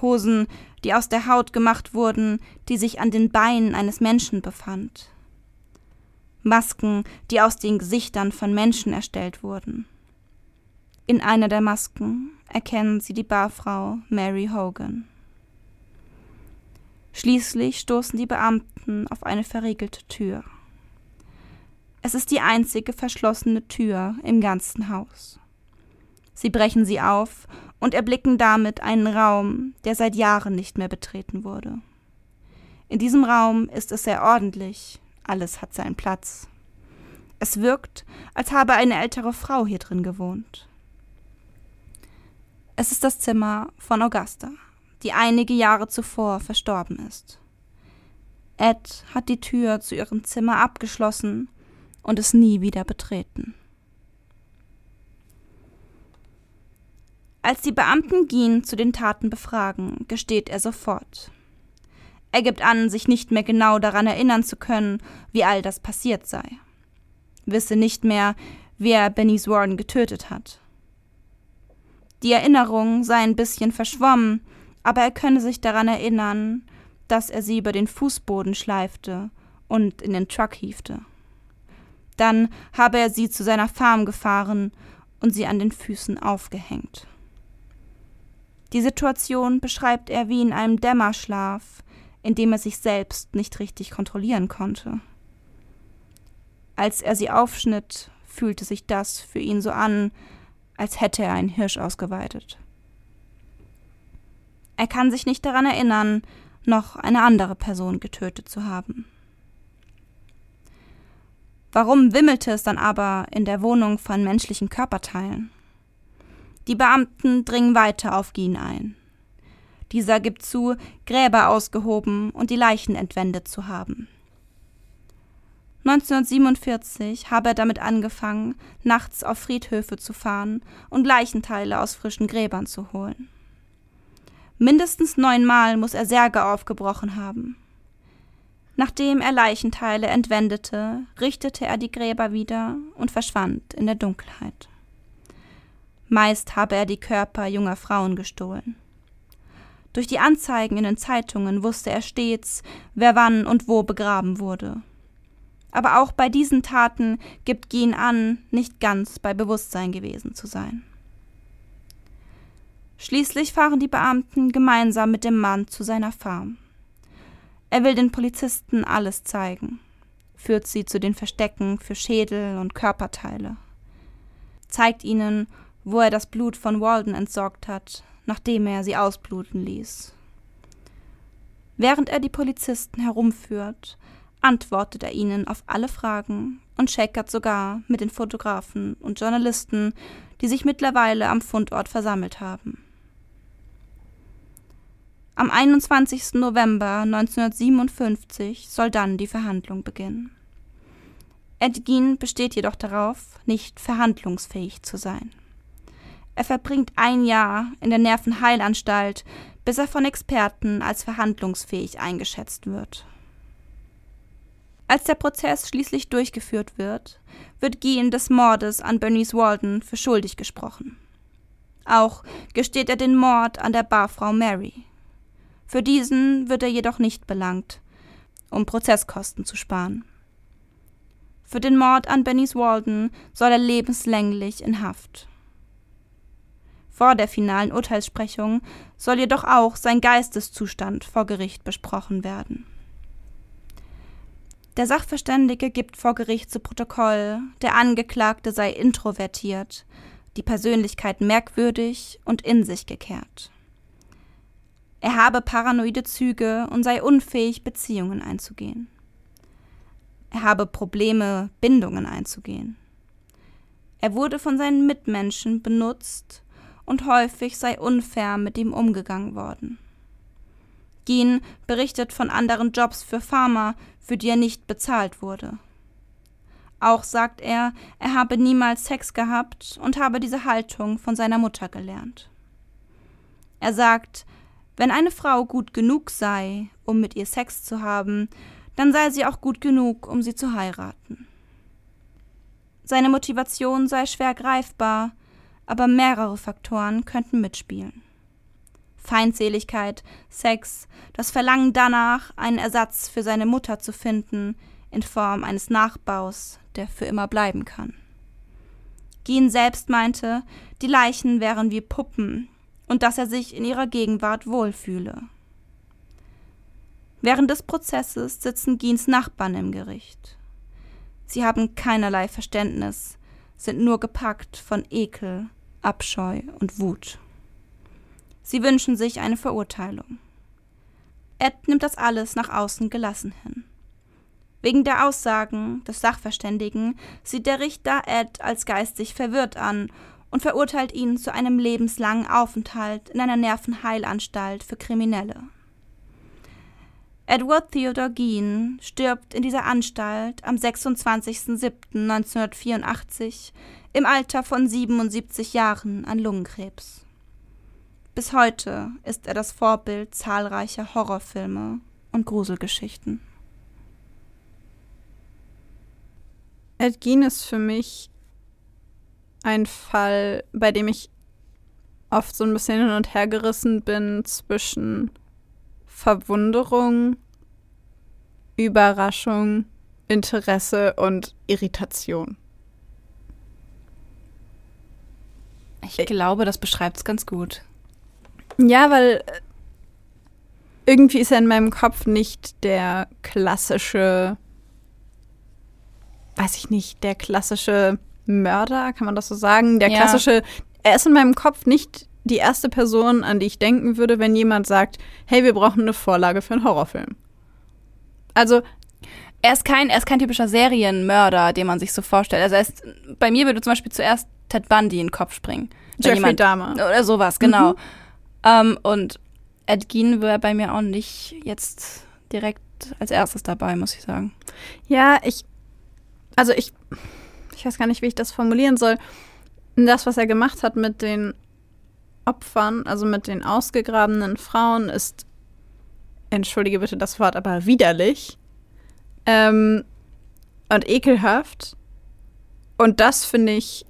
Hosen, die aus der Haut gemacht wurden, die sich an den Beinen eines Menschen befand. Masken, die aus den Gesichtern von Menschen erstellt wurden. In einer der Masken erkennen sie die Barfrau Mary Hogan. Schließlich stoßen die Beamten auf eine verriegelte Tür. Es ist die einzige verschlossene Tür im ganzen Haus. Sie brechen sie auf und erblicken damit einen Raum, der seit Jahren nicht mehr betreten wurde. In diesem Raum ist es sehr ordentlich, alles hat seinen Platz. Es wirkt, als habe eine ältere Frau hier drin gewohnt. Es ist das Zimmer von Augusta, die einige Jahre zuvor verstorben ist. Ed hat die Tür zu ihrem Zimmer abgeschlossen und es nie wieder betreten. Als die Beamten Geen zu den Taten befragen, gesteht er sofort. Er gibt an, sich nicht mehr genau daran erinnern zu können, wie all das passiert sei. Wisse nicht mehr, wer Benny's Warren getötet hat. Die Erinnerung sei ein bisschen verschwommen, aber er könne sich daran erinnern, dass er sie über den Fußboden schleifte und in den Truck hiefte. Dann habe er sie zu seiner Farm gefahren und sie an den Füßen aufgehängt. Die Situation beschreibt er wie in einem Dämmerschlaf, in dem er sich selbst nicht richtig kontrollieren konnte. Als er sie aufschnitt, fühlte sich das für ihn so an, als hätte er einen Hirsch ausgeweitet. Er kann sich nicht daran erinnern, noch eine andere Person getötet zu haben. Warum wimmelte es dann aber in der Wohnung von menschlichen Körperteilen? Die Beamten dringen weiter auf Gien ein. Dieser gibt zu, Gräber ausgehoben und die Leichen entwendet zu haben. 1947 habe er damit angefangen, nachts auf Friedhöfe zu fahren und Leichenteile aus frischen Gräbern zu holen. Mindestens neunmal muss er Särge aufgebrochen haben. Nachdem er Leichenteile entwendete, richtete er die Gräber wieder und verschwand in der Dunkelheit. Meist habe er die Körper junger Frauen gestohlen. Durch die Anzeigen in den Zeitungen wusste er stets, wer wann und wo begraben wurde aber auch bei diesen Taten gibt Gen an, nicht ganz bei Bewusstsein gewesen zu sein. Schließlich fahren die Beamten gemeinsam mit dem Mann zu seiner Farm. Er will den Polizisten alles zeigen, führt sie zu den Verstecken für Schädel und Körperteile, zeigt ihnen, wo er das Blut von Walden entsorgt hat, nachdem er sie ausbluten ließ. Während er die Polizisten herumführt, antwortet er ihnen auf alle Fragen und checkert sogar mit den Fotografen und Journalisten, die sich mittlerweile am Fundort versammelt haben. Am 21. November 1957 soll dann die Verhandlung beginnen. Ed Gein besteht jedoch darauf, nicht verhandlungsfähig zu sein. Er verbringt ein Jahr in der Nervenheilanstalt, bis er von Experten als verhandlungsfähig eingeschätzt wird. Als der Prozess schließlich durchgeführt wird, wird Gian des Mordes an Bernice Walden für schuldig gesprochen. Auch gesteht er den Mord an der Barfrau Mary. Für diesen wird er jedoch nicht belangt, um Prozesskosten zu sparen. Für den Mord an Bernice Walden soll er lebenslänglich in Haft. Vor der finalen Urteilssprechung soll jedoch auch sein Geisteszustand vor Gericht besprochen werden. Der Sachverständige gibt vor Gericht zu Protokoll, der Angeklagte sei introvertiert, die Persönlichkeit merkwürdig und in sich gekehrt. Er habe paranoide Züge und sei unfähig, Beziehungen einzugehen. Er habe Probleme, Bindungen einzugehen. Er wurde von seinen Mitmenschen benutzt und häufig sei unfair mit ihm umgegangen worden. Geen berichtet von anderen Jobs für Farmer, für die er nicht bezahlt wurde. Auch sagt er, er habe niemals Sex gehabt und habe diese Haltung von seiner Mutter gelernt. Er sagt, wenn eine Frau gut genug sei, um mit ihr Sex zu haben, dann sei sie auch gut genug, um sie zu heiraten. Seine Motivation sei schwer greifbar, aber mehrere Faktoren könnten mitspielen. Feindseligkeit, Sex, das Verlangen danach, einen Ersatz für seine Mutter zu finden, in Form eines Nachbaus, der für immer bleiben kann. Gien selbst meinte, die Leichen wären wie Puppen und dass er sich in ihrer Gegenwart wohlfühle. Während des Prozesses sitzen Giens Nachbarn im Gericht. Sie haben keinerlei Verständnis, sind nur gepackt von Ekel, Abscheu und Wut. Sie wünschen sich eine Verurteilung. Ed nimmt das alles nach außen gelassen hin. Wegen der Aussagen des Sachverständigen sieht der Richter Ed als geistig verwirrt an und verurteilt ihn zu einem lebenslangen Aufenthalt in einer Nervenheilanstalt für Kriminelle. Edward Theodore Geen stirbt in dieser Anstalt am 26.07.1984 im Alter von 77 Jahren an Lungenkrebs. Bis heute ist er das Vorbild zahlreicher Horrorfilme und Gruselgeschichten. Ed Gein ist für mich ein Fall, bei dem ich oft so ein bisschen hin und her gerissen bin zwischen Verwunderung, Überraschung, Interesse und Irritation. Ich glaube, das beschreibt es ganz gut. Ja, weil äh, irgendwie ist er in meinem Kopf nicht der klassische, weiß ich nicht, der klassische Mörder, kann man das so sagen? Der Ja. klassische, er ist in meinem Kopf nicht die erste Person, an die ich denken würde, wenn jemand sagt, hey, wir brauchen eine Vorlage für einen Horrorfilm. Also, Er ist kein, er ist kein typischer Serienmörder, den man sich so vorstellt. Also er ist, bei mir würde zum Beispiel zuerst Ted Bundy in den Kopf springen. Jeffrey jemand- Dahmer. Oder sowas, genau. Ähm, und Ed Gein wäre bei mir auch nicht jetzt direkt als erstes dabei, muss ich sagen. Ja, ich, also ich, ich weiß gar nicht, wie ich das formulieren soll. Das, was er gemacht hat mit den Opfern, also mit den ausgegrabenen Frauen, ist, entschuldige bitte das Wort, aber widerlich ähm, und ekelhaft. Und das finde ich,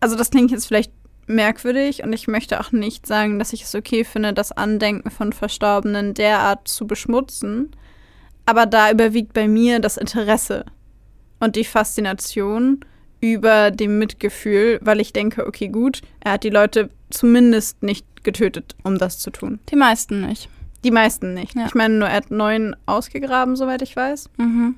also das klingt jetzt vielleicht merkwürdig und ich möchte auch nicht sagen, dass ich es okay finde, das Andenken von Verstorbenen derart zu beschmutzen. Aber da überwiegt bei mir das Interesse und die Faszination über dem Mitgefühl, weil ich denke, okay, gut, er hat die Leute zumindest nicht getötet, um das zu tun. Die meisten nicht. Die meisten nicht. Ja. Ich meine, nur er hat neun ausgegraben, soweit ich weiß. Mhm.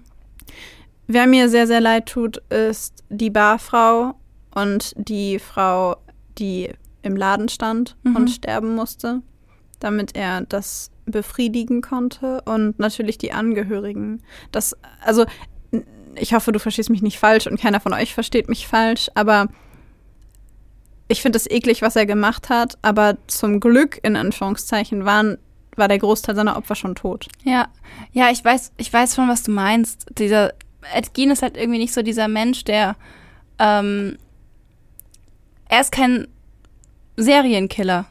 Wer mir sehr, sehr leid tut, ist die Barfrau und die Frau, die im Laden stand Mhm. und sterben musste, damit er das befriedigen konnte. Und natürlich die Angehörigen. Das, also, ich hoffe, du verstehst mich nicht falsch und keiner von euch versteht mich falsch, aber ich finde es eklig, was er gemacht hat, aber zum Glück, in Anführungszeichen, waren, war der Großteil seiner Opfer schon tot. Ja, ja, ich weiß, ich weiß schon, was du meinst. Dieser Ed Gein ist halt irgendwie nicht so dieser Mensch, der ähm, er ist kein Serienkiller.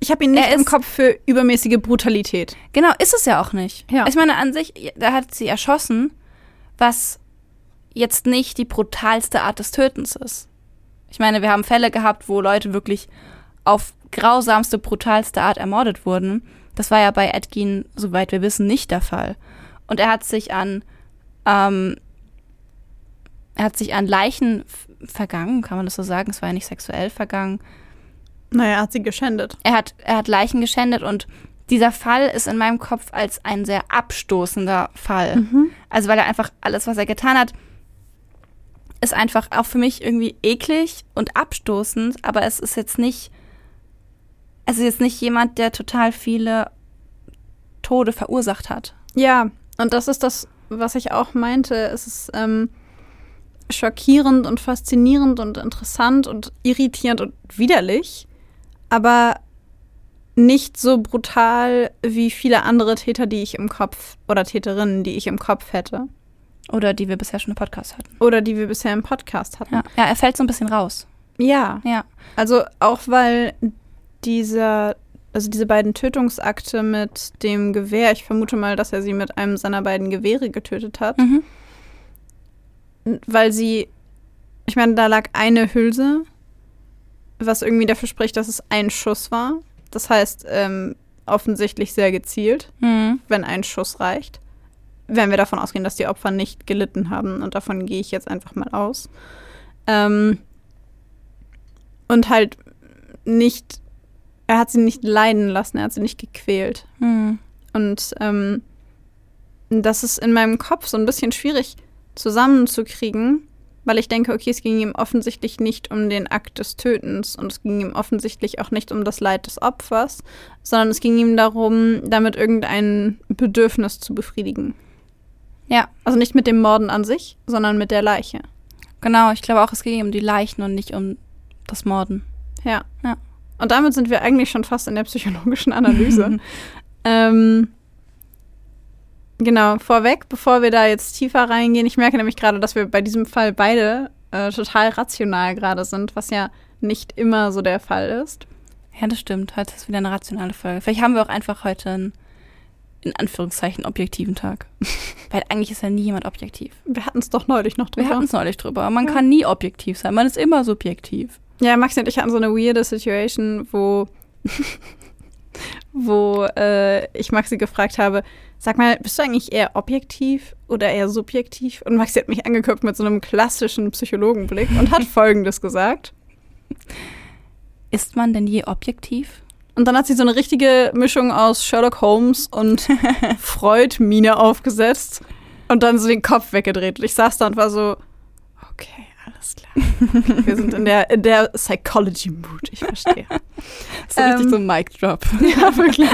Ich habe ihn nicht Er im Kopf für übermäßige Brutalität. Genau, ist es ja auch nicht. Ja. Ich meine, an sich, da hat sie erschossen, was jetzt nicht die brutalste Art des Tötens ist. Ich meine, wir haben Fälle gehabt, wo Leute wirklich auf grausamste, brutalste Art ermordet wurden. Das war ja bei Ed Gein, soweit wir wissen, nicht der Fall. Und er hat sich an, ähm, er hat sich an Leichen vergangen, kann man das so sagen? Es war ja nicht sexuell vergangen. Naja, er hat sie geschändet. Er hat, er hat Leichen geschändet und dieser Fall ist in meinem Kopf als ein sehr abstoßender Fall. Also weil er einfach alles, was er getan hat, ist einfach auch für mich irgendwie eklig und abstoßend, aber es ist jetzt nicht, ist jetzt nicht jemand, der total viele Tode verursacht hat. Ja, und das ist das, was ich auch meinte. Es ist ähm, schockierend und faszinierend und interessant und irritierend und widerlich. Aber nicht so brutal wie viele andere Täter, die ich im Kopf oder Täterinnen, die ich im Kopf hätte. Oder die wir bisher schon im Podcast hatten. Oder die wir bisher im Podcast hatten. Ja, ja er fällt so ein bisschen raus. Ja. Ja. Also auch weil dieser, also diese beiden Tötungsakte mit dem Gewehr, ich vermute mal, dass er sie mit einem seiner beiden Gewehre getötet hat, Mhm. weil sie, ich meine, da lag eine Hülse, was irgendwie dafür spricht, dass es ein Schuss war. Das heißt, ähm, offensichtlich sehr gezielt, Mhm. wenn ein Schuss reicht. Wenn wir davon ausgehen, dass die Opfer nicht gelitten haben. Und davon gehe ich jetzt einfach mal aus. Ähm, und halt nicht, er hat sie nicht leiden lassen, er hat sie nicht gequält. Mhm. Und ähm, das ist in meinem Kopf so ein bisschen schwierig zusammenzukriegen, weil ich denke, okay, es ging ihm offensichtlich nicht um den Akt des Tötens und es ging ihm offensichtlich auch nicht um das Leid des Opfers, sondern es ging ihm darum, damit irgendein Bedürfnis zu befriedigen. Ja, Also nicht mit dem Morden an sich, sondern mit der Leiche. genau. Ich glaube auch, es ging um die Leichen und nicht um das Morden. Ja. Ja. Und damit sind wir eigentlich schon fast in der psychologischen Analyse. ähm, genau, vorweg, bevor wir da jetzt tiefer reingehen, ich merke nämlich gerade, dass wir bei diesem Fall beide äh, total rational gerade sind, was ja nicht immer so der Fall ist. Ja, das stimmt. Heute ist wieder eine rationale Folge. Vielleicht haben wir auch einfach heute einen, in Anführungszeichen, objektiven Tag. Weil eigentlich ist ja nie jemand objektiv. Wir hatten es doch neulich noch Wir drüber. hatten es neulich drüber. Man Ja. kann nie objektiv sein. Man ist immer subjektiv. Ja, Maxi und ich hatten so eine weirde Situation, wo, wo äh, ich Maxi gefragt habe, sag mal, bist du eigentlich eher objektiv oder eher subjektiv? Und Maxi hat mich angeguckt mit so einem klassischen Psychologenblick und hat Folgendes gesagt. Ist man denn je objektiv? Und dann hat sie so eine richtige Mischung aus Sherlock Holmes und Freud-Mine aufgesetzt und dann so den Kopf weggedreht. Und ich saß da und war so, okay, alles klar. Wir sind in der, in der Psychology-Mood, ich verstehe. So richtig Ähm, so ein Mic-Drop. Ja, wirklich.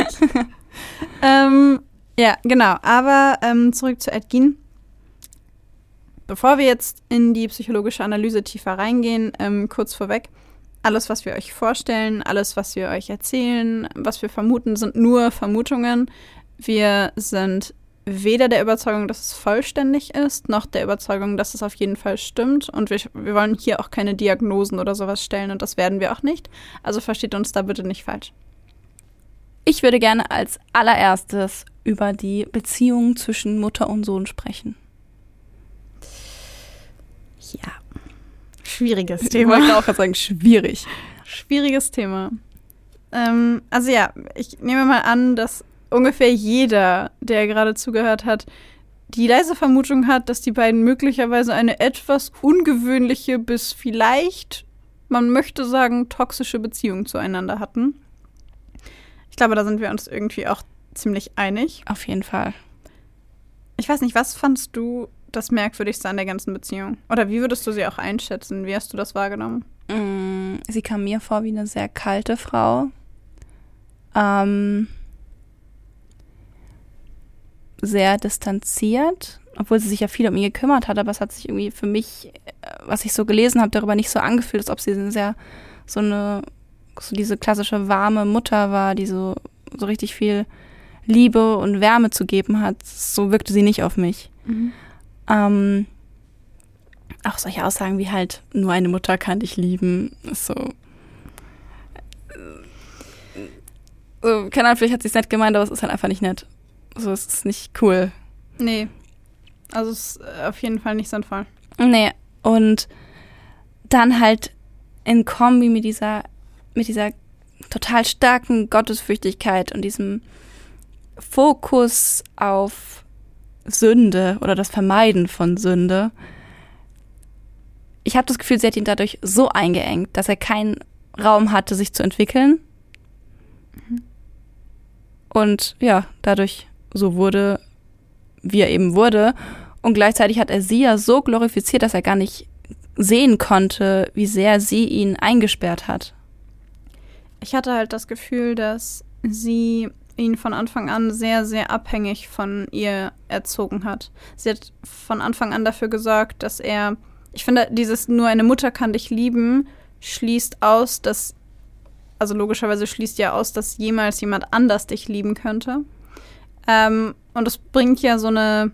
ähm, ja, genau. Aber ähm, zurück zu Edgin. Bevor wir jetzt in die psychologische Analyse tiefer reingehen, ähm, kurz vorweg. Alles, was wir euch vorstellen, alles, was wir euch erzählen, was wir vermuten, sind nur Vermutungen. Wir sind weder der Überzeugung, dass es vollständig ist, noch der Überzeugung, dass es auf jeden Fall stimmt. Und wir, wir wollen hier auch keine Diagnosen oder sowas stellen und das werden wir auch nicht. Also versteht uns da bitte nicht falsch. Ich würde gerne als allererstes über die Beziehung zwischen Mutter und Sohn sprechen. Ja. Schwieriges Ich Thema. wollte auch gerade sagen, schwierig. Schwieriges Thema. Ähm, also ja, ich nehme mal an, dass ungefähr jeder, der gerade zugehört hat, die leise Vermutung hat, dass die beiden möglicherweise eine etwas ungewöhnliche bis vielleicht, man möchte sagen, toxische Beziehung zueinander hatten. Ich glaube, da sind wir uns irgendwie auch ziemlich einig. Auf jeden Fall. Ich weiß nicht, was fandst du das Merkwürdigste an der ganzen Beziehung? Oder wie würdest du sie auch einschätzen? Wie hast du das wahrgenommen? Mm, Sie kam mir vor wie eine sehr kalte Frau. Ähm, sehr distanziert, obwohl sie sich ja viel um ihn gekümmert hat, aber es hat sich irgendwie für mich, äh, was ich so gelesen habe, darüber nicht so angefühlt, als ob sie eine sehr so eine so diese klassische warme Mutter war, die so so richtig viel Liebe und Wärme zu geben hat. So wirkte sie nicht auf mich. Ähm, auch solche Aussagen wie halt, nur eine Mutter kann dich lieben, ist so. so keine Ahnung, vielleicht hat sie es nett gemeint, aber es ist halt einfach nicht nett. So, es ist nicht cool. Nee. Also es ist äh, auf jeden Fall nicht sinnvoll. Nee, und dann halt in Kombi mit dieser, mit dieser total starken Gottesfürchtigkeit und diesem Fokus auf Sünde oder das Vermeiden von Sünde. Ich habe das Gefühl, sie hat ihn dadurch so eingeengt, dass er keinen Raum hatte, sich zu entwickeln. Und ja, dadurch so wurde, wie er eben wurde. Und gleichzeitig hat er sie ja so glorifiziert, dass er gar nicht sehen konnte, wie sehr sie ihn eingesperrt hat. Ich hatte halt das Gefühl, dass sie ihn von Anfang an sehr, sehr abhängig von ihr erzogen hat. Sie hat von Anfang an dafür gesorgt, dass er, ich finde, dieses nur eine Mutter kann dich lieben, schließt aus, dass also logischerweise schließt ja aus, dass jemals jemand anders dich lieben könnte. Ähm, und es bringt ja so eine,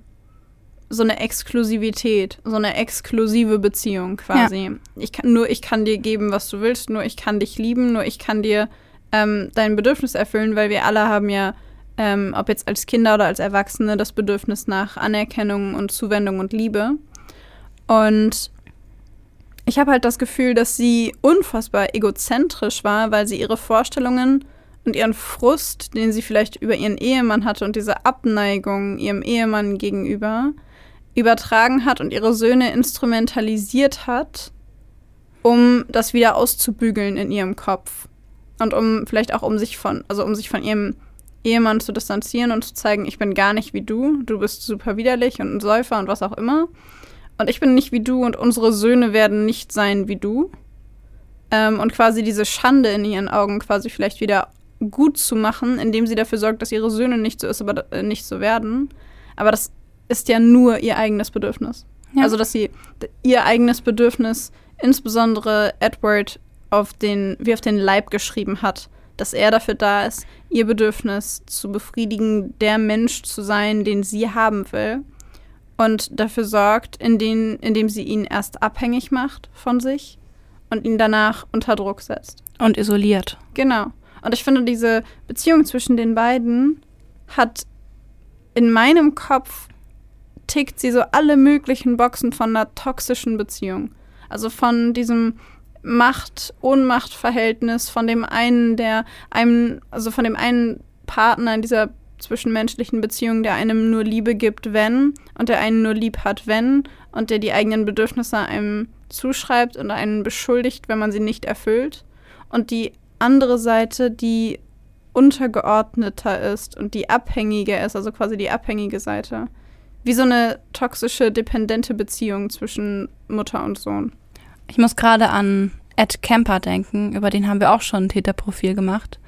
so eine Exklusivität, so eine exklusive Beziehung quasi. Ja. Ich kann, nur ich kann dir geben, was du willst, nur ich kann dich lieben, nur ich kann dir ähm, dein Bedürfnis erfüllen, weil wir alle haben ja, ähm, ob jetzt als Kinder oder als Erwachsene, das Bedürfnis nach Anerkennung und Zuwendung und Liebe. Und ich habe halt das Gefühl, dass sie unfassbar egozentrisch war, weil sie ihre Vorstellungen und ihren Frust, den sie vielleicht über ihren Ehemann hatte und diese Abneigung ihrem Ehemann gegenüber übertragen hat und ihre Söhne instrumentalisiert hat, um das wieder auszubügeln in ihrem Kopf und um vielleicht auch um sich von, also um sich von ihrem Ehemann zu distanzieren und zu zeigen, ich bin gar nicht wie du, du bist super widerlich und ein Säufer und was auch immer. Und ich bin nicht wie du und unsere Söhne werden nicht sein wie du. Ähm, und quasi diese Schande in ihren Augen quasi vielleicht wieder gut zu machen, indem sie dafür sorgt, dass ihre Söhne nicht so ist, aber äh, nicht so werden. Aber das ist ja nur ihr eigenes Bedürfnis. Ja. Also, dass sie ihr eigenes Bedürfnis, insbesondere Edward, auf den, wie auf den Leib geschrieben hat, dass er dafür da ist, ihr Bedürfnis zu befriedigen, der Mensch zu sein, den sie haben will und dafür sorgt, indem, indem sie ihn erst abhängig macht von sich und ihn danach unter Druck setzt. Und isoliert. Genau. Und ich finde, diese Beziehung zwischen den beiden hat in meinem Kopf tickt sie so alle möglichen Boxen von einer toxischen Beziehung. Also von diesem Macht-Ohnmacht-Verhältnis, von dem einen, der einem, also von dem einen Partner in dieser zwischenmenschlichen Beziehung, der einem nur Liebe gibt, wenn, und der einen nur lieb hat, wenn, und der die eigenen Bedürfnisse einem zuschreibt und einen beschuldigt, wenn man sie nicht erfüllt. Und die andere Seite, die untergeordneter ist und die abhängiger ist, also quasi die abhängige Seite. Wie so eine toxische, dependente Beziehung zwischen Mutter und Sohn. Ich muss gerade an Ed Kemper denken, über den haben wir auch schon ein Täterprofil gemacht.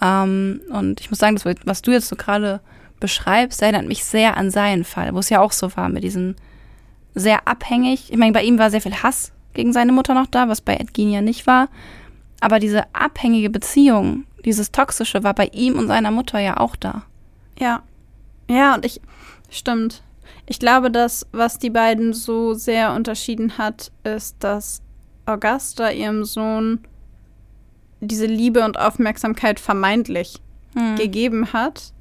Ähm, und ich muss sagen, das, was du jetzt so gerade beschreibst, erinnert mich sehr an seinen Fall, wo es ja auch so war mit diesen sehr abhängig. Ich meine, bei ihm war sehr viel Hass gegen seine Mutter noch da, was bei Edgin ja nicht war. Aber diese abhängige Beziehung, dieses Toxische, war bei ihm und seiner Mutter ja auch da. Ja. Ja, und ich, stimmt. Ich glaube, dass, was die beiden so sehr unterschieden hat, ist, dass Augusta ihrem Sohn diese Liebe und Aufmerksamkeit vermeintlich hm. gegeben hat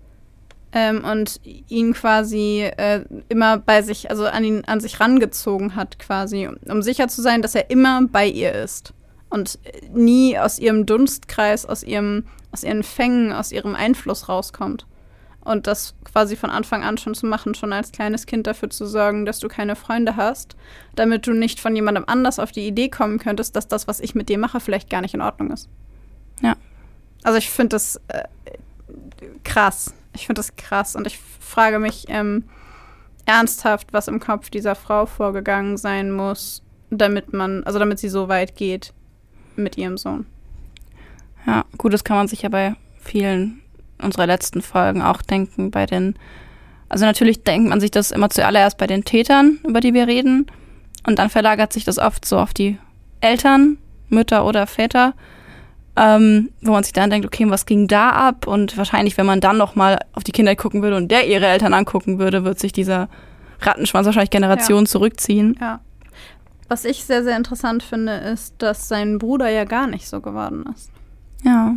ähm, und ihn quasi äh, immer bei sich, also an ihn an sich rangezogen hat, quasi, um sicher zu sein, dass er immer bei ihr ist und nie aus ihrem Dunstkreis, aus ihrem, aus ihren Fängen, aus ihrem Einfluss rauskommt. Und das quasi von Anfang an schon zu machen, schon als kleines Kind dafür zu sorgen, dass du keine Freunde hast, damit du nicht von jemandem anders auf die Idee kommen könntest, dass das, was ich mit dir mache, vielleicht gar nicht in Ordnung ist. Ja. Also ich finde das äh, krass. Ich finde das krass und ich frage mich ähm, ernsthaft, was im Kopf dieser Frau vorgegangen sein muss, damit man, also damit sie so weit geht mit ihrem Sohn. Ja, gut, das kann man sich ja bei vielen unserer letzten Folgen auch denken, bei den, also natürlich denkt man sich das immer zuallererst bei den Tätern, über die wir reden, und dann verlagert sich das oft so auf die Eltern, Mütter oder Väter ähm, wo man sich dann denkt, okay, was ging da ab? Und wahrscheinlich, wenn man dann noch mal auf die Kinder gucken würde und der ihre Eltern angucken würde, wird sich dieser Rattenschwanz wahrscheinlich Generationen ja. zurückziehen. Ja. Was ich sehr, sehr interessant finde, ist, dass sein Bruder ja gar nicht so geworden ist. Ja.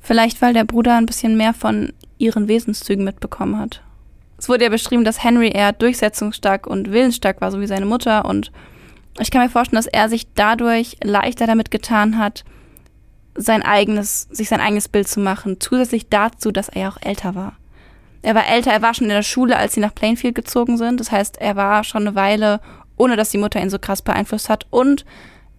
Vielleicht, weil der Bruder ein bisschen mehr von ihren Wesenszügen mitbekommen hat. Es wurde ja beschrieben, dass Henry eher durchsetzungsstark und willensstark war, so wie seine Mutter. Und ich kann mir vorstellen, dass er sich dadurch leichter damit getan hat, sein eigenes, sich sein eigenes Bild zu machen, zusätzlich dazu, dass er ja auch älter war. Er war älter, er war schon in der Schule, als sie nach Plainfield gezogen sind. Das heißt, er war schon eine Weile, ohne dass die Mutter ihn so krass beeinflusst hat. Und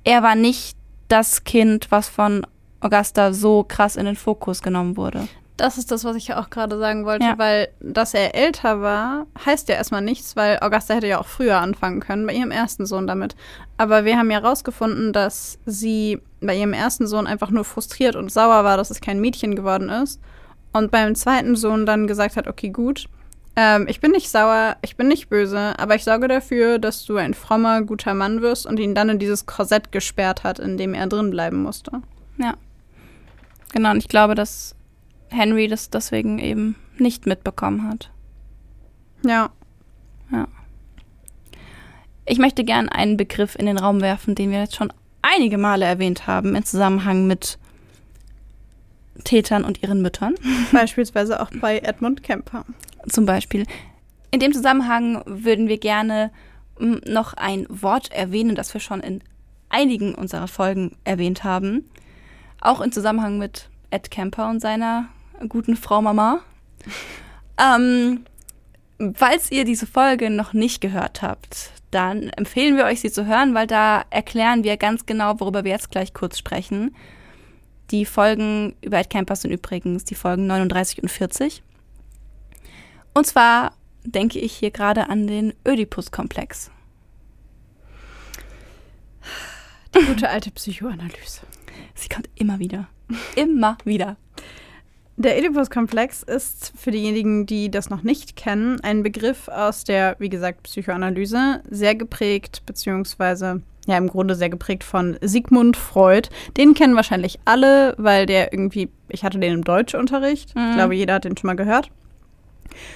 er war nicht das Kind, was von Augusta so krass in den Fokus genommen wurde. Das ist das, was ich ja auch gerade sagen wollte, ja. weil dass er älter war, heißt ja erstmal nichts, weil Augusta hätte ja auch früher anfangen können, bei ihrem ersten Sohn damit. Aber wir haben ja rausgefunden, dass sie bei ihrem ersten Sohn einfach nur frustriert und sauer war, dass es kein Mädchen geworden ist. Und beim zweiten Sohn dann gesagt hat, okay, gut, ähm, ich bin nicht sauer, ich bin nicht böse, aber ich sorge dafür, dass du ein frommer, guter Mann wirst und ihn dann in dieses Korsett gesperrt hat, in dem er drin bleiben musste. Ja. Genau, und ich glaube, dass Henry das deswegen eben nicht mitbekommen hat. Ja. Ja. Ich möchte gern einen Begriff in den Raum werfen, den wir jetzt schon einige Male erwähnt haben, im Zusammenhang mit Tätern und ihren Müttern. Beispielsweise auch bei Edmund Kemper. Zum Beispiel. In dem Zusammenhang würden wir gerne mm, noch ein Wort erwähnen, das wir schon in einigen unserer Folgen erwähnt haben. Auch im Zusammenhang mit Ed Kemper und seiner guten Frau Mama. Ähm, falls ihr diese Folge noch nicht gehört habt, dann empfehlen wir euch, sie zu hören, weil da erklären wir ganz genau, worüber wir jetzt gleich kurz sprechen. Die Folgen über Ed Camper sind übrigens die Folgen 39 und 40. Und zwar denke ich hier gerade an den Oedipus-Komplex. Die gute alte Psychoanalyse. Sie kommt immer wieder. Immer wieder. Der Oedipus-Komplex ist für diejenigen, die das noch nicht kennen, ein Begriff aus der, wie gesagt, Psychoanalyse, sehr geprägt, beziehungsweise ja im Grunde sehr geprägt von Sigmund Freud. Den kennen wahrscheinlich alle, weil der irgendwie, ich hatte den im Deutschunterricht. Mhm. Ich glaube, jeder hat den schon mal gehört.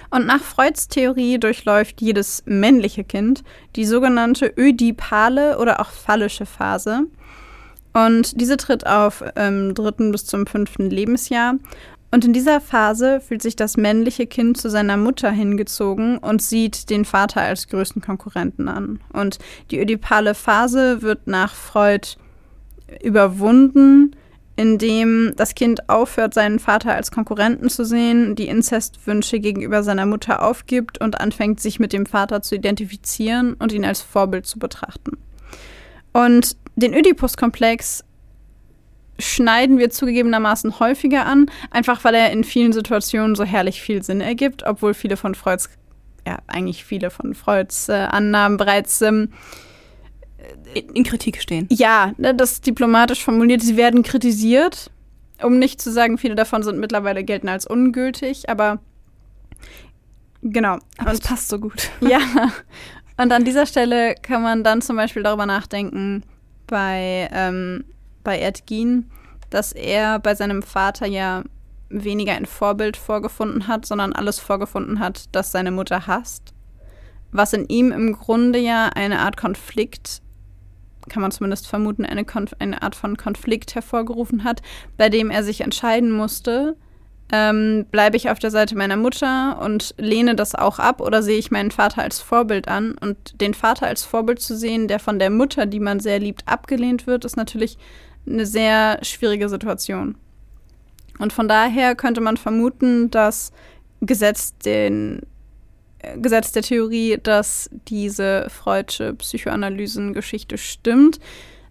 Und nach Freuds Theorie durchläuft jedes männliche Kind die sogenannte ödipale oder auch phallische Phase. Und diese tritt auf im dritten bis zum fünften Lebensjahr. Und in dieser Phase fühlt sich das männliche Kind zu seiner Mutter hingezogen und sieht den Vater als größten Konkurrenten an. Und die ödipale Phase wird nach Freud überwunden, indem das Kind aufhört, seinen Vater als Konkurrenten zu sehen, die Inzestwünsche gegenüber seiner Mutter aufgibt und anfängt, sich mit dem Vater zu identifizieren und ihn als Vorbild zu betrachten. Und den Oedipus-Komplex schneiden wir zugegebenermaßen häufiger an, einfach weil er in vielen Situationen so herrlich viel Sinn ergibt, obwohl viele von Freuds, ja, eigentlich viele von Freuds äh, Annahmen bereits, ähm, In, Kritik stehen. ja, ne, das diplomatisch formuliert, sie werden kritisiert, um nicht zu sagen, viele davon sind mittlerweile gelten als ungültig, aber genau. Aber es passt so gut. ja, und an dieser Stelle kann man dann zum Beispiel darüber nachdenken, bei, ähm, bei Ed Gein, dass er bei seinem Vater ja weniger ein Vorbild vorgefunden hat, sondern alles vorgefunden hat, das seine Mutter hasst. Was in ihm im Grunde ja eine Art Konflikt, kann man zumindest vermuten, eine, Konf eine Art von Konflikt hervorgerufen hat, bei dem er sich entscheiden musste, ähm, bleibe ich auf der Seite meiner Mutter und lehne das auch ab oder sehe ich meinen Vater als Vorbild an? Und den Vater als Vorbild zu sehen, der von der Mutter, die man sehr liebt, abgelehnt wird, ist natürlich eine sehr schwierige Situation. Und von daher könnte man vermuten, dass Gesetz den äh, Gesetz der Theorie, dass diese Freudsche Psychoanalysengeschichte stimmt,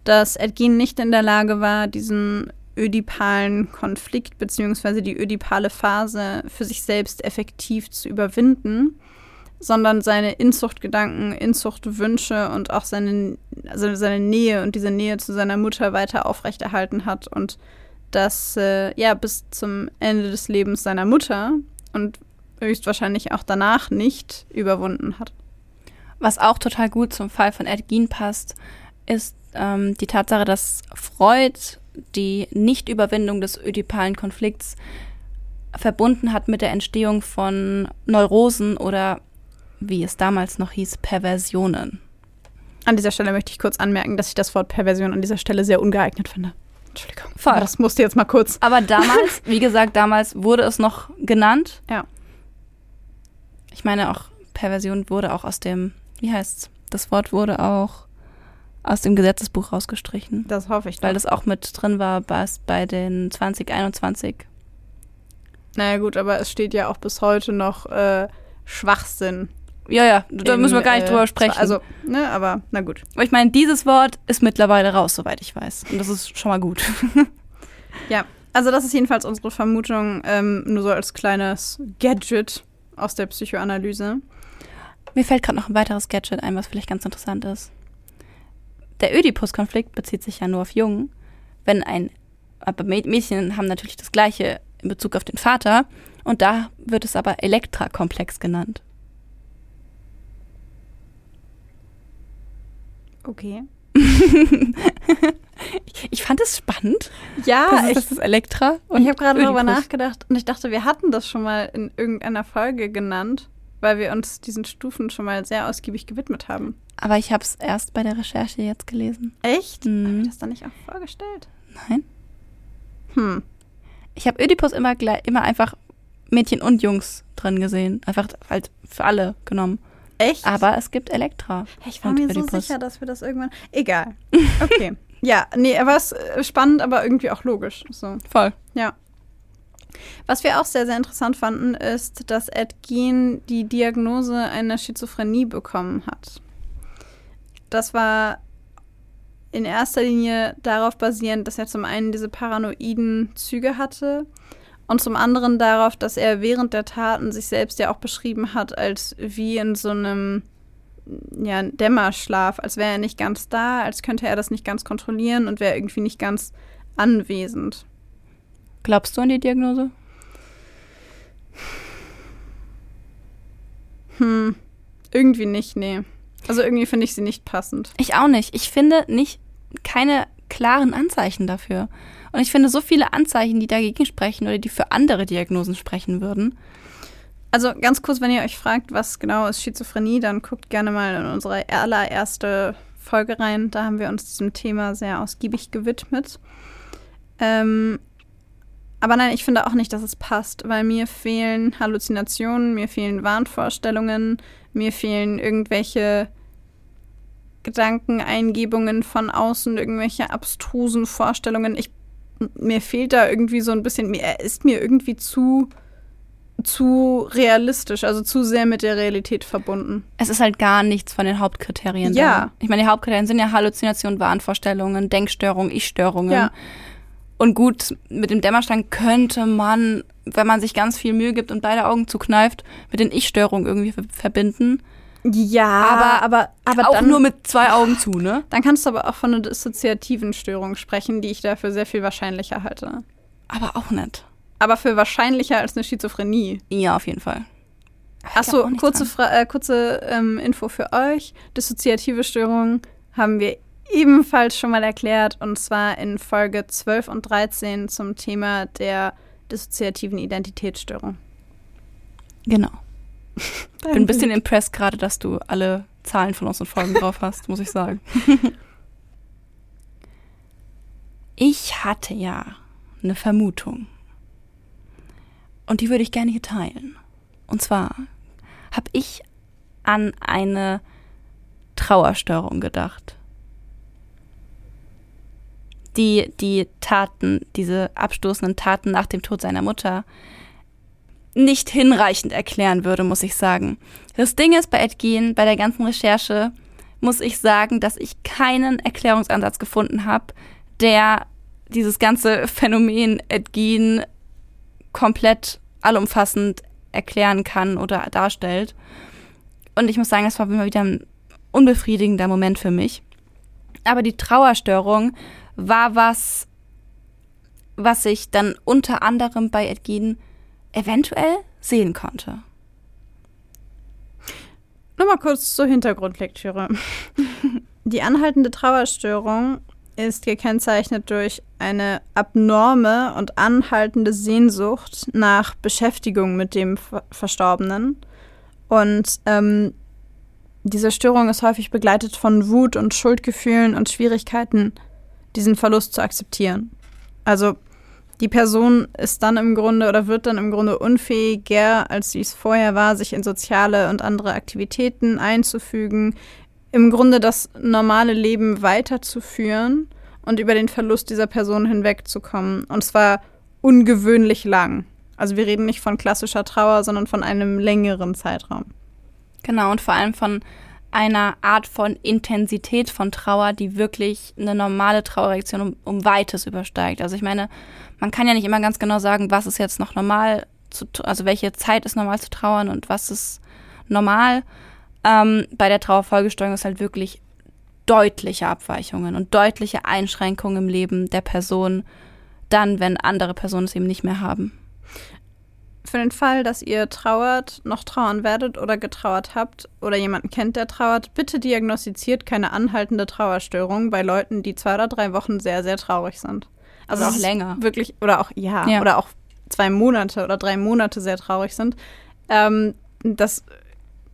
dass Edgin nicht in der Lage war, diesen ödipalen Konflikt bzw. die ödipale Phase für sich selbst effektiv zu überwinden, sondern seine Inzuchtgedanken, Inzuchtwünsche und auch seine, also seine Nähe und diese Nähe zu seiner Mutter weiter aufrechterhalten hat und das äh, ja bis zum Ende des Lebens seiner Mutter und höchstwahrscheinlich auch danach nicht überwunden hat. Was auch total gut zum Fall von Ed Gein passt, ist ähm, die Tatsache, dass Freud die Nichtüberwindung des ödipalen Konflikts verbunden hat mit der Entstehung von Neurosen oder wie es damals noch hieß, Perversionen. An dieser Stelle möchte ich kurz anmerken, dass ich das Wort Perversion an dieser Stelle sehr ungeeignet finde. Entschuldigung. Voll. Das musste jetzt mal kurz. Aber damals, wie gesagt, damals wurde es noch genannt. Ja. Ich meine auch, Perversion wurde auch aus dem, wie heißt's? Das Wort wurde auch aus dem Gesetzesbuch rausgestrichen. Das hoffe ich. Weil doch. das auch mit drin war bei, bei den 2021. Naja, gut, aber es steht ja auch bis heute noch äh, Schwachsinn. Ja, ja, da im, müssen wir gar nicht äh, drüber sprechen. Also, ne, aber na gut. Aber ich meine, dieses Wort ist mittlerweile raus, soweit ich weiß. Und das ist schon mal gut. Ja, also das ist jedenfalls unsere Vermutung, ähm, nur so als kleines Gadget aus der Psychoanalyse. Mir fällt gerade noch ein weiteres Gadget ein, was vielleicht ganz interessant ist. Der Ödipus-Konflikt bezieht sich ja nur auf Jungen. Wenn ein, aber Mä- Mädchen haben natürlich das Gleiche in Bezug auf den Vater. Und da wird es aber Elektra-Komplex genannt. Okay. Ich fand es spannend. Ja, das ist, ich, das ist Elektra. und ich habe gerade darüber nachgedacht und ich dachte, wir hatten das schon mal in irgendeiner Folge genannt, weil wir uns diesen Stufen schon mal sehr ausgiebig gewidmet haben. Aber ich habe es erst bei der Recherche jetzt gelesen. Echt? Mhm. Haben wir das dann nicht auch vorgestellt? Nein. Hm. Ich habe Ödipus immer, gleich, immer einfach Mädchen und Jungs drin gesehen. Einfach halt für alle genommen. Echt? Aber es gibt Elektra. Ich war mir so Ödipus. sicher, dass wir das irgendwann. Egal. Okay. ja, nee, aber es ist spannend, aber irgendwie auch logisch. So. Voll. Ja. Was wir auch sehr, sehr interessant fanden, ist, dass Ed Gein die Diagnose einer Schizophrenie bekommen hat. Das war in erster Linie darauf basierend, dass er zum einen diese paranoiden Züge hatte und zum anderen darauf, dass er während der Taten sich selbst ja auch beschrieben hat als wie in so einem ja, Dämmerschlaf, als wäre er nicht ganz da, als könnte er das nicht ganz kontrollieren und wäre irgendwie nicht ganz anwesend. Glaubst du an die Diagnose? Hm, irgendwie nicht, nee. Also irgendwie finde ich sie nicht passend. Ich auch nicht. Ich finde nicht keine klaren Anzeichen dafür. Und ich finde so viele Anzeichen, die dagegen sprechen oder die für andere Diagnosen sprechen würden. Also ganz kurz, wenn ihr euch fragt, was genau ist Schizophrenie, dann guckt gerne mal in unsere allererste Folge rein. Da haben wir uns diesem Thema sehr ausgiebig gewidmet. Ähm, aber nein, ich finde auch nicht, dass es passt, weil mir fehlen Halluzinationen, mir fehlen Wahnvorstellungen, mir fehlen irgendwelche Gedankeneingebungen von außen, irgendwelche abstrusen Vorstellungen. Ich, mir fehlt da irgendwie so ein bisschen, er ist mir irgendwie zu, zu realistisch, also zu sehr mit der Realität verbunden. Es ist halt gar nichts von den Hauptkriterien Ja. da. Ich meine, die Hauptkriterien sind ja Halluzinationen, Wahnvorstellungen, Denkstörungen, Ich-Störungen. Ja. Und gut, mit dem Dämmerstein könnte man, wenn man sich ganz viel Mühe gibt und beide Augen zukneift, mit den Ich-Störungen irgendwie ver- verbinden. Ja, Aber- aber, aber auch dann, nur mit zwei Augen zu, ne? dann kannst du aber auch von einer dissoziativen Störung sprechen, die ich dafür sehr viel wahrscheinlicher halte. Aber auch nicht. Aber für wahrscheinlicher als eine Schizophrenie. Ja, auf jeden Fall. Achso, kurze. Fra äh, kurze ähm, Info für euch. Dissoziative Störungen haben wir ebenfalls schon mal erklärt und zwar in Folge 12 und 13 zum Thema der dissoziativen Identitätsstörung. Genau. Bin ein bisschen impressed gerade, dass du alle Zahlen von unseren Folgen drauf hast, muss ich sagen. Ich hatte ja eine Vermutung. Und die würde ich gerne hier teilen. Und zwar habe ich an eine Trauerstörung gedacht. Die die Taten, diese abstoßenden Taten nach dem Tod seiner Mutter nicht hinreichend erklären würde, muss ich sagen. Das Ding ist bei Ed bei der ganzen Recherche, muss ich sagen, dass ich keinen Erklärungsansatz gefunden habe, der dieses ganze Phänomen Ed komplett allumfassend erklären kann oder darstellt. Und ich muss sagen, das war immer wieder ein unbefriedigender Moment für mich. Aber die Trauerstörung war was, was ich dann unter anderem bei Ed Gein eventuell sehen konnte. Nochmal kurz zur Hintergrundlektüre. Die anhaltende Trauerstörung ist gekennzeichnet durch eine abnorme und anhaltende Sehnsucht nach Beschäftigung mit dem Ver- Verstorbenen. Und ähm, diese Störung ist häufig begleitet von Wut und Schuldgefühlen und Schwierigkeiten, diesen Verlust zu akzeptieren. Also die Person ist dann im Grunde oder wird dann im Grunde unfähiger, als sie es vorher war, sich in soziale und andere Aktivitäten einzufügen, im Grunde das normale Leben weiterzuführen und über den Verlust dieser Person hinwegzukommen. Und zwar ungewöhnlich lang. Also wir reden nicht von klassischer Trauer, sondern von einem längeren Zeitraum. Genau, und vor allem von einer Art von Intensität von Trauer, die wirklich eine normale Trauerreaktion um, um weites übersteigt. Also ich meine, man kann ja nicht immer ganz genau sagen, was ist jetzt noch normal, zu, also welche Zeit ist normal zu trauern und was ist normal. Ähm, bei der Trauerfolgesteuerung ist halt wirklich deutliche Abweichungen und deutliche Einschränkungen im Leben der Person, dann, wenn andere Personen es eben nicht mehr haben. Für den Fall, dass ihr trauert, noch trauern werdet oder getrauert habt oder jemanden kennt, der trauert, bitte diagnostiziert keine anhaltende Trauerstörung bei Leuten, die zwei oder drei Wochen sehr, sehr traurig sind. Also auch länger. Wirklich, oder auch, ja, Ja. oder auch zwei Monate oder drei Monate sehr traurig sind. Ähm, das,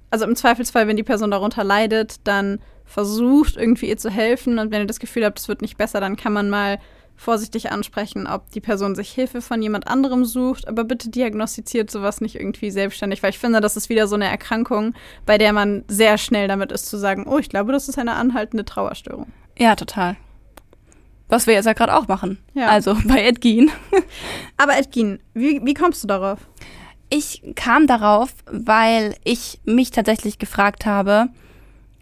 also im Zweifelsfall, wenn die Person darunter leidet, dann versucht irgendwie ihr zu helfen und wenn ihr das Gefühl habt, es wird nicht besser, dann kann man mal vorsichtig ansprechen, ob die Person sich Hilfe von jemand anderem sucht, aber bitte diagnostiziert sowas nicht irgendwie selbstständig, weil ich finde, das ist wieder so eine Erkrankung, bei der man sehr schnell damit ist zu sagen, oh, ich glaube, das ist eine anhaltende Trauerstörung. Ja, total. Was wir jetzt ja gerade auch machen. Ja. Also bei Edgin. Aber Edgin, wie, wie kommst du darauf? Ich kam darauf, weil ich mich tatsächlich gefragt habe,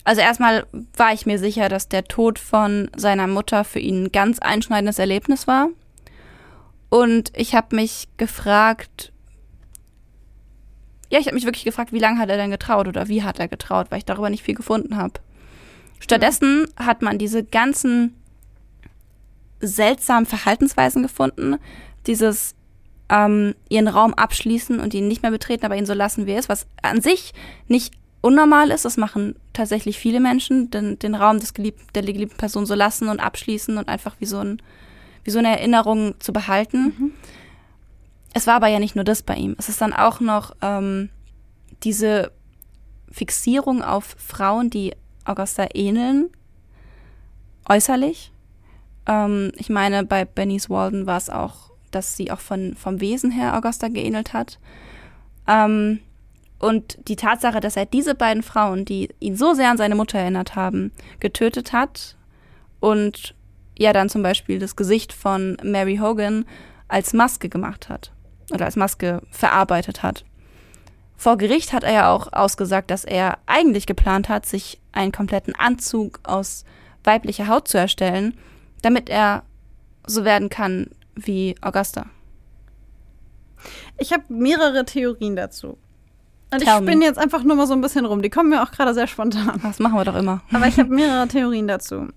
also erstmal war ich mir sicher, dass der Tod von seiner Mutter für ihn ein ganz einschneidendes Erlebnis war. Und ich habe mich gefragt, ja, ich habe mich wirklich gefragt, wie lange hat er denn getraut oder wie hat er getraut, weil ich darüber nicht viel gefunden habe. Stattdessen hat man diese ganzen seltsamen Verhaltensweisen gefunden. Dieses ähm, ihren Raum abschließen und ihn nicht mehr betreten, aber ihn so lassen, wie er ist, was an sich nicht unnormal ist. Das machen tatsächlich viele Menschen, den, den Raum des geliebten, der geliebten Person so lassen und abschließen und einfach wie so, ein, wie so eine Erinnerung zu behalten. Es war aber ja nicht nur das bei ihm. Es ist dann auch noch ähm, diese Fixierung auf Frauen, die Augusta ähneln, äußerlich. Ähm, ich meine, bei Bernice Walden war es auch, dass sie auch von, vom Wesen her Augusta geähnelt hat. Ähm, und die Tatsache, dass er diese beiden Frauen, die ihn so sehr an seine Mutter erinnert haben, getötet hat und ja dann zum Beispiel das Gesicht von Mary Hogan als Maske gemacht hat oder als Maske verarbeitet hat. Vor Gericht hat er ja auch ausgesagt, dass er eigentlich geplant hat, sich einen kompletten Anzug aus weiblicher Haut zu erstellen, damit er so werden kann wie Augusta. Ich habe mehrere Theorien dazu. Und ich Tell spinne jetzt einfach nur mal so ein bisschen rum. Die kommen mir auch gerade sehr spontan. Das machen wir doch immer. Aber ich habe mehrere Theorien dazu.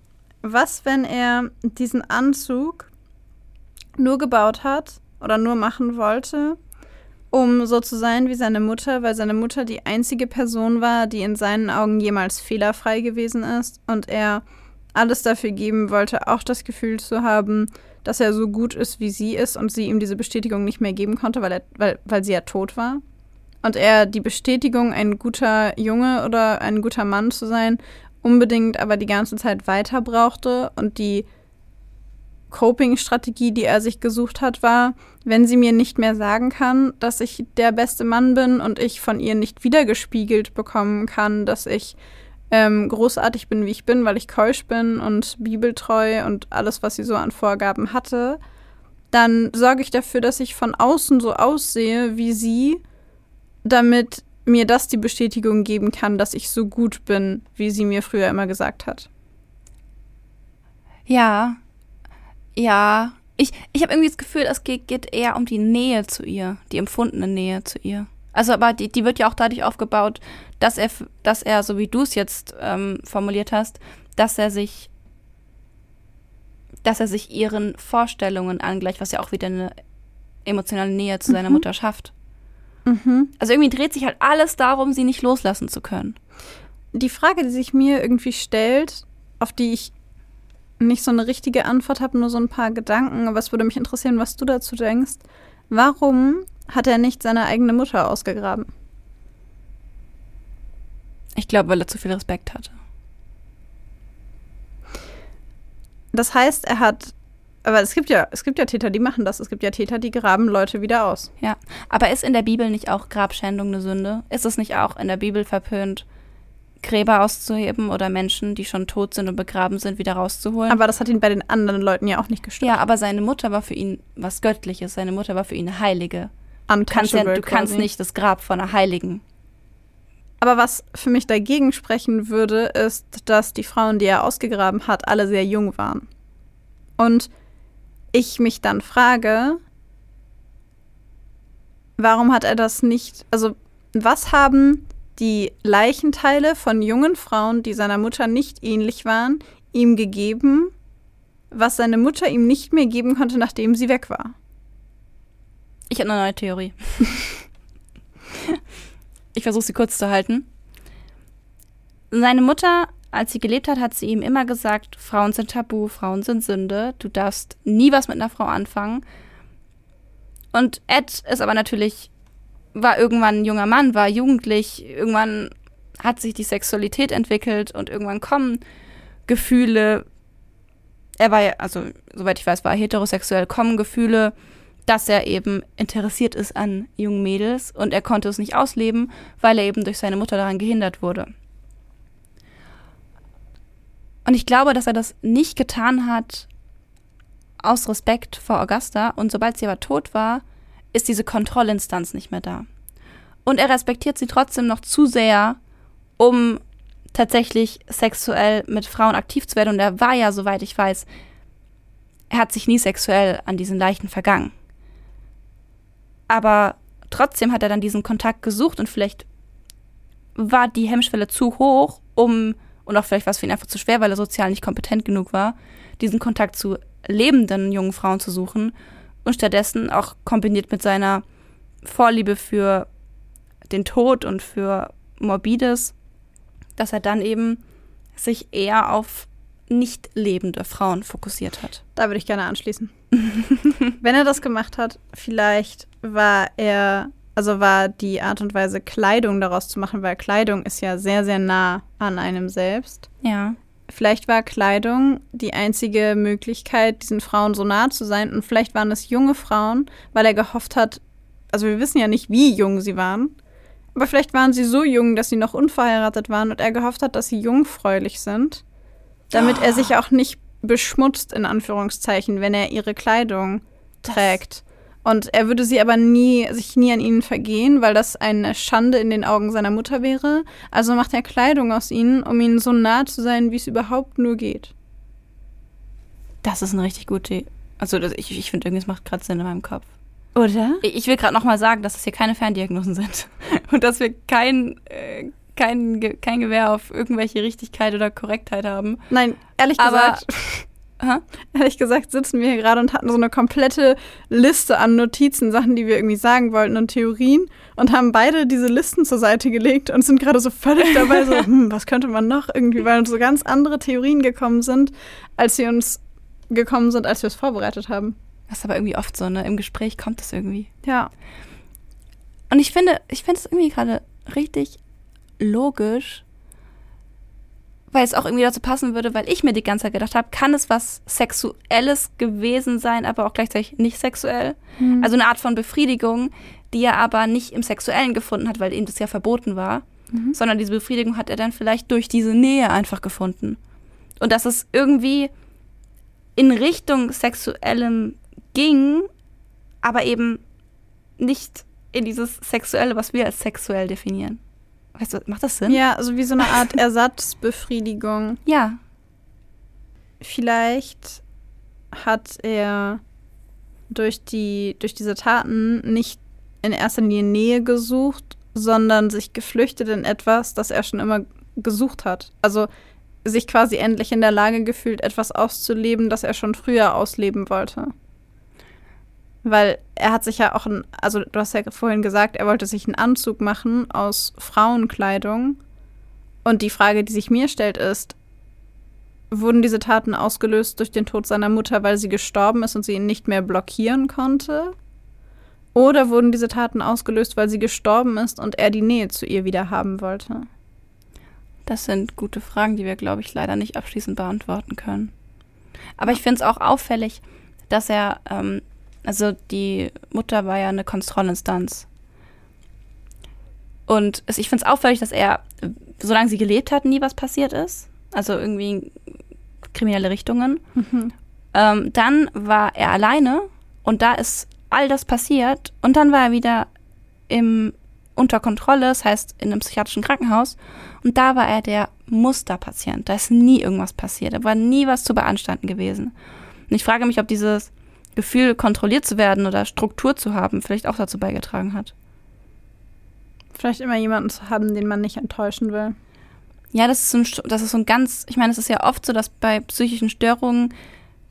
Was, wenn er diesen Anzug nur gebaut hat oder nur machen wollte, um so zu sein wie seine Mutter, weil seine Mutter die einzige Person war, die in seinen Augen jemals fehlerfrei gewesen ist und er alles dafür geben wollte, auch das Gefühl zu haben, dass er so gut ist, wie sie ist und sie ihm diese Bestätigung nicht mehr geben konnte, weil, er, weil, weil sie ja tot war. Und er die Bestätigung, ein guter Junge oder ein guter Mann zu sein, unbedingt aber die ganze Zeit weiter brauchte. Und die Coping-Strategie, die er sich gesucht hat, war, wenn sie mir nicht mehr sagen kann, dass ich der beste Mann bin und ich von ihr nicht wiedergespiegelt bekommen kann, dass ich ähm, großartig bin, wie ich bin, weil ich keusch bin und bibeltreu und alles, was sie so an Vorgaben hatte, dann sorge ich dafür, dass ich von außen so aussehe wie sie, damit mir das die Bestätigung geben kann, dass ich so gut bin, wie sie mir früher immer gesagt hat. Ja, ja. Ich, ich habe irgendwie das Gefühl, es geht, geht eher um die Nähe zu ihr, die empfundene Nähe zu ihr. Also, aber die, die wird ja auch dadurch aufgebaut, dass er, dass er, so wie du es jetzt ähm, formuliert hast, dass er sich, dass er sich ihren Vorstellungen angleicht, was ja auch wieder eine emotionale Nähe zu seiner Mhm. Mutter schafft. Mhm. Also irgendwie dreht sich halt alles darum, sie nicht loslassen zu können. Die Frage, die sich mir irgendwie stellt, auf die ich nicht so eine richtige Antwort habe, nur so ein paar Gedanken, aber es würde mich interessieren, was du dazu denkst. Warum hat er nicht seine eigene Mutter ausgegraben? Ich glaube, weil er zu viel Respekt hatte. Das heißt, er hat. Aber es gibt ja, es gibt ja Täter, die machen das. Es gibt ja Täter, die graben Leute wieder aus. Ja, aber ist in der Bibel nicht auch Grabschändung eine Sünde? Ist es nicht auch in der Bibel verpönt, Gräber auszuheben oder Menschen, die schon tot sind und begraben sind, wieder rauszuholen? Aber das hat ihn bei den anderen Leuten ja auch nicht gestört. ja, aber seine Mutter war für ihn was Göttliches. Seine Mutter war für ihn eine Heilige. Du kannst, ja, du kannst nicht das Grab von einer Heiligen. Aber was für mich dagegen sprechen würde, ist, dass die Frauen, die er ausgegraben hat, alle sehr jung waren. Und ich mich dann frage, warum hat er das nicht, also was haben die Leichenteile von jungen Frauen, die seiner Mutter nicht ähnlich waren, ihm gegeben, was seine Mutter ihm nicht mehr geben konnte, nachdem sie weg war? Ich habe eine neue Theorie. Ich versuche sie kurz zu halten. Seine Mutter, als sie gelebt hat, hat sie ihm immer gesagt, Frauen sind tabu, Frauen sind Sünde, du darfst nie was mit einer Frau anfangen. Und Ed ist aber natürlich, war irgendwann ein junger Mann, war jugendlich, irgendwann hat sich die Sexualität entwickelt und irgendwann kommen Gefühle. Er war ja, also soweit ich weiß, war er heterosexuell, kommen Gefühle, dass er eben interessiert ist an jungen Mädels und er konnte es nicht ausleben, weil er eben durch seine Mutter daran gehindert wurde. Und ich glaube, dass er das nicht getan hat aus Respekt vor Augusta und sobald sie aber tot war, ist diese Kontrollinstanz nicht mehr da. Und er respektiert sie trotzdem noch zu sehr, um tatsächlich sexuell mit Frauen aktiv zu werden. Und er war ja, soweit ich weiß, er hat sich nie sexuell an diesen Leichen vergangen. Aber trotzdem hat er dann diesen Kontakt gesucht und vielleicht war die Hemmschwelle zu hoch, um, und auch vielleicht war es für ihn einfach zu schwer, weil er sozial nicht kompetent genug war, diesen Kontakt zu lebenden jungen Frauen zu suchen und stattdessen auch kombiniert mit seiner Vorliebe für den Tod und für Morbides dass er dann eben sich eher auf nicht lebende Frauen fokussiert hat. Da würde ich gerne anschließen. Wenn er das gemacht hat, vielleicht war er, also war die Art und Weise, Kleidung daraus zu machen, weil Kleidung ist ja sehr, sehr nah an einem selbst. Ja. Vielleicht war Kleidung die einzige Möglichkeit, diesen Frauen so nah zu sein. Und vielleicht waren es junge Frauen, weil er gehofft hat, also wir wissen ja nicht, wie jung sie waren, aber vielleicht waren sie so jung, dass sie noch unverheiratet waren und er gehofft hat, dass sie jungfräulich sind, damit oh. er sich auch nicht beschmutzt, in Anführungszeichen, wenn er ihre Kleidung trägt. Und er würde sie aber nie, sich nie an ihnen vergehen, weil das eine Schande in den Augen seiner Mutter wäre. Also macht er Kleidung aus ihnen, um ihnen so nah zu sein, wie es überhaupt nur geht. Das ist eine richtig gute. Also ich, ich finde, irgendwas macht gerade Sinn in meinem Kopf. Oder? Ich will gerade nochmal sagen, dass es hier keine Ferndiagnosen sind. Und dass wir kein, äh, kein, kein Gewehr auf irgendwelche Richtigkeit oder Korrektheit haben. Nein, ehrlich gesagt. Aber, ehrlich gesagt sitzen wir hier gerade und hatten so eine komplette Liste an Notizen, Sachen, die wir irgendwie sagen wollten und Theorien und haben beide diese Listen zur Seite gelegt und sind gerade so völlig dabei, so, hm, was könnte man noch irgendwie, weil uns so ganz andere Theorien gekommen sind, als sie uns gekommen sind, als wir es vorbereitet haben. Das ist aber irgendwie oft so, ne? Im Gespräch kommt das irgendwie. Ja. Und ich finde, ich finde es irgendwie gerade richtig logisch, weil es auch irgendwie dazu passen würde, weil ich mir die ganze Zeit gedacht habe, kann es was Sexuelles gewesen sein, aber auch gleichzeitig nicht sexuell? Mhm. Also eine Art von Befriedigung, die er aber nicht im Sexuellen gefunden hat, weil ihm das ja verboten war, mhm. sondern diese Befriedigung hat er dann vielleicht durch diese Nähe einfach gefunden. Und dass es irgendwie in Richtung sexuellem ging, aber eben nicht in dieses Sexuelle, was wir als sexuell definieren. Weißt du, macht das Sinn? Ja, also wie so eine Art Ersatzbefriedigung. Ja. Vielleicht hat er durch, die, durch diese Taten nicht in erster Linie Nähe gesucht, sondern sich geflüchtet in etwas, das er schon immer gesucht hat. Also sich quasi endlich in der Lage gefühlt, etwas auszuleben, das er schon früher ausleben wollte. Weil er hat sich ja auch ein, also du hast ja vorhin gesagt, er wollte sich einen Anzug machen aus Frauenkleidung. Und die Frage, die sich mir stellt, ist, wurden diese Taten ausgelöst durch den Tod seiner Mutter, weil sie gestorben ist und sie ihn nicht mehr blockieren konnte? Oder wurden diese Taten ausgelöst, weil sie gestorben ist und er die Nähe zu ihr wieder haben wollte? Das sind gute Fragen, die wir, glaube ich, leider nicht abschließend beantworten können. Aber ich finde es auch auffällig, dass er ähm, also die Mutter war ja eine Kontrollinstanz. Und es, ich finde es auffällig, dass er, solange sie gelebt hat, nie was passiert ist. Also irgendwie kriminelle Richtungen. Mhm. Ähm, dann war er alleine und da ist all das passiert. Und dann war er wieder im, unter Kontrolle, das heißt in einem psychiatrischen Krankenhaus. Und da war er der Musterpatient. Da ist nie irgendwas passiert. Da war nie was zu beanstanden gewesen. Und ich frage mich, ob dieses Gefühl, kontrolliert zu werden oder Struktur zu haben, vielleicht auch dazu beigetragen hat. Vielleicht immer jemanden zu haben, den man nicht enttäuschen will. Ja, das ist so ein, das ist so ein ganz, ich meine, es ist ja oft so, dass bei psychischen Störungen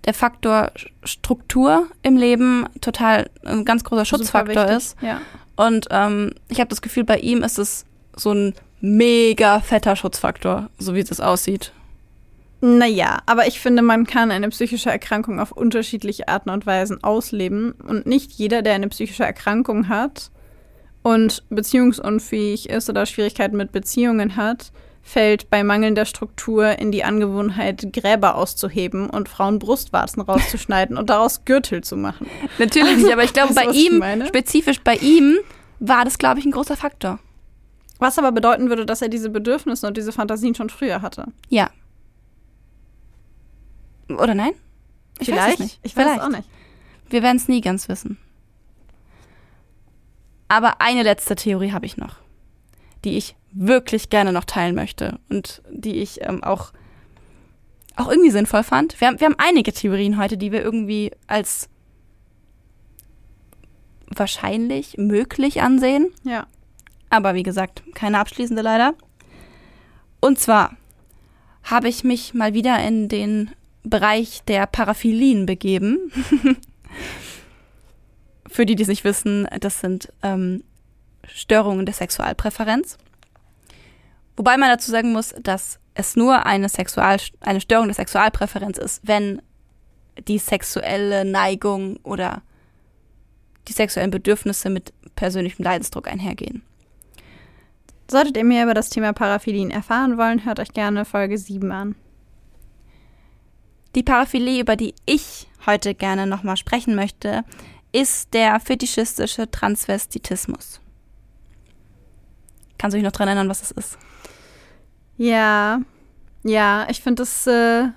der Faktor Struktur im Leben total ein ganz großer Schutzfaktor ist. Ja. Und ähm, ich habe das Gefühl, bei ihm ist es so ein mega fetter Schutzfaktor, so wie das aussieht. Naja, aber ich finde, man kann eine psychische Erkrankung auf unterschiedliche Arten und Weisen ausleben. Und nicht jeder, der eine psychische Erkrankung hat und beziehungsunfähig ist oder Schwierigkeiten mit Beziehungen hat, fällt bei mangelnder Struktur in die Angewohnheit, Gräber auszuheben und Frauen Brustwarzen rauszuschneiden und daraus Gürtel zu machen. Natürlich nicht, aber ich glaube, bei ihm, meine? spezifisch bei ihm, war das, glaube ich, ein großer Faktor. Was aber bedeuten würde, dass er diese Bedürfnisse und diese Fantasien schon früher hatte. Ja. Oder nein? Ich weiß Vielleicht? es nicht. Ich weiß Vielleicht. es auch nicht. Wir werden es nie ganz wissen. Aber eine letzte Theorie habe ich noch, die ich wirklich gerne noch teilen möchte und die ich ähm, auch, auch irgendwie sinnvoll fand. Wir haben, wir haben einige Theorien heute, die wir irgendwie als wahrscheinlich möglich ansehen. Ja. Aber wie gesagt, keine abschließende leider. Und zwar habe ich mich mal wieder in den Bereich der Paraphilien begeben. Für die, die es nicht wissen, das sind ähm, Störungen der Sexualpräferenz. Wobei man dazu sagen muss, dass es nur eine, Sexual eine Störung der Sexualpräferenz ist, wenn die sexuelle Neigung oder die sexuellen Bedürfnisse mit persönlichem Leidensdruck einhergehen. Solltet ihr mehr über das Thema Paraphilien erfahren wollen, hört euch gerne Folge 7 an. Die Paraphilie, über die ich heute gerne nochmal sprechen möchte, ist der fetischistische Transvestitismus. Kannst du dich noch dran erinnern, was das ist? Ja, ja, ich finde es äh,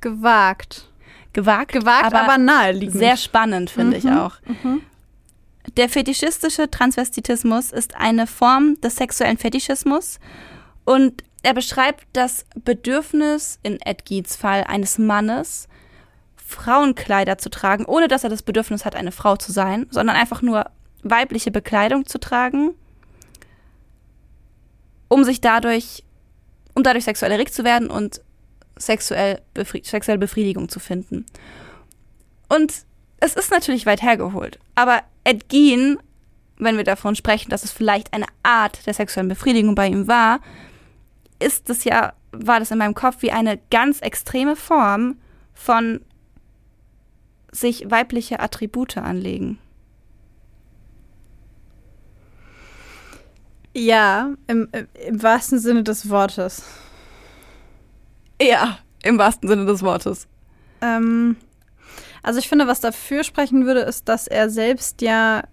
gewagt. Gewagt, Gewagt, aber, aber naheliegend. sehr spannend, finde ich Mhm, auch. Der fetischistische Transvestitismus ist eine Form des sexuellen Fetischismus und er beschreibt das Bedürfnis, in Ed Fall, eines Mannes, Frauenkleider zu tragen, ohne dass er das Bedürfnis hat, eine Frau zu sein, sondern einfach nur weibliche Bekleidung zu tragen, um sich dadurch, um dadurch sexuell erregt zu werden und sexuell befri sexuelle Befriedigung zu finden. Und es ist natürlich weit hergeholt, aber Ed wenn wir davon sprechen, dass es vielleicht eine Art der sexuellen Befriedigung bei ihm war, ist es ja, war das in meinem Kopf wie eine ganz extreme Form von sich weibliche Attribute anlegen. Ja, im, im, im wahrsten Sinne des Wortes. Ja, im wahrsten Sinne des Wortes. Ähm, also ich finde, was dafür sprechen würde, ist, dass er selbst ja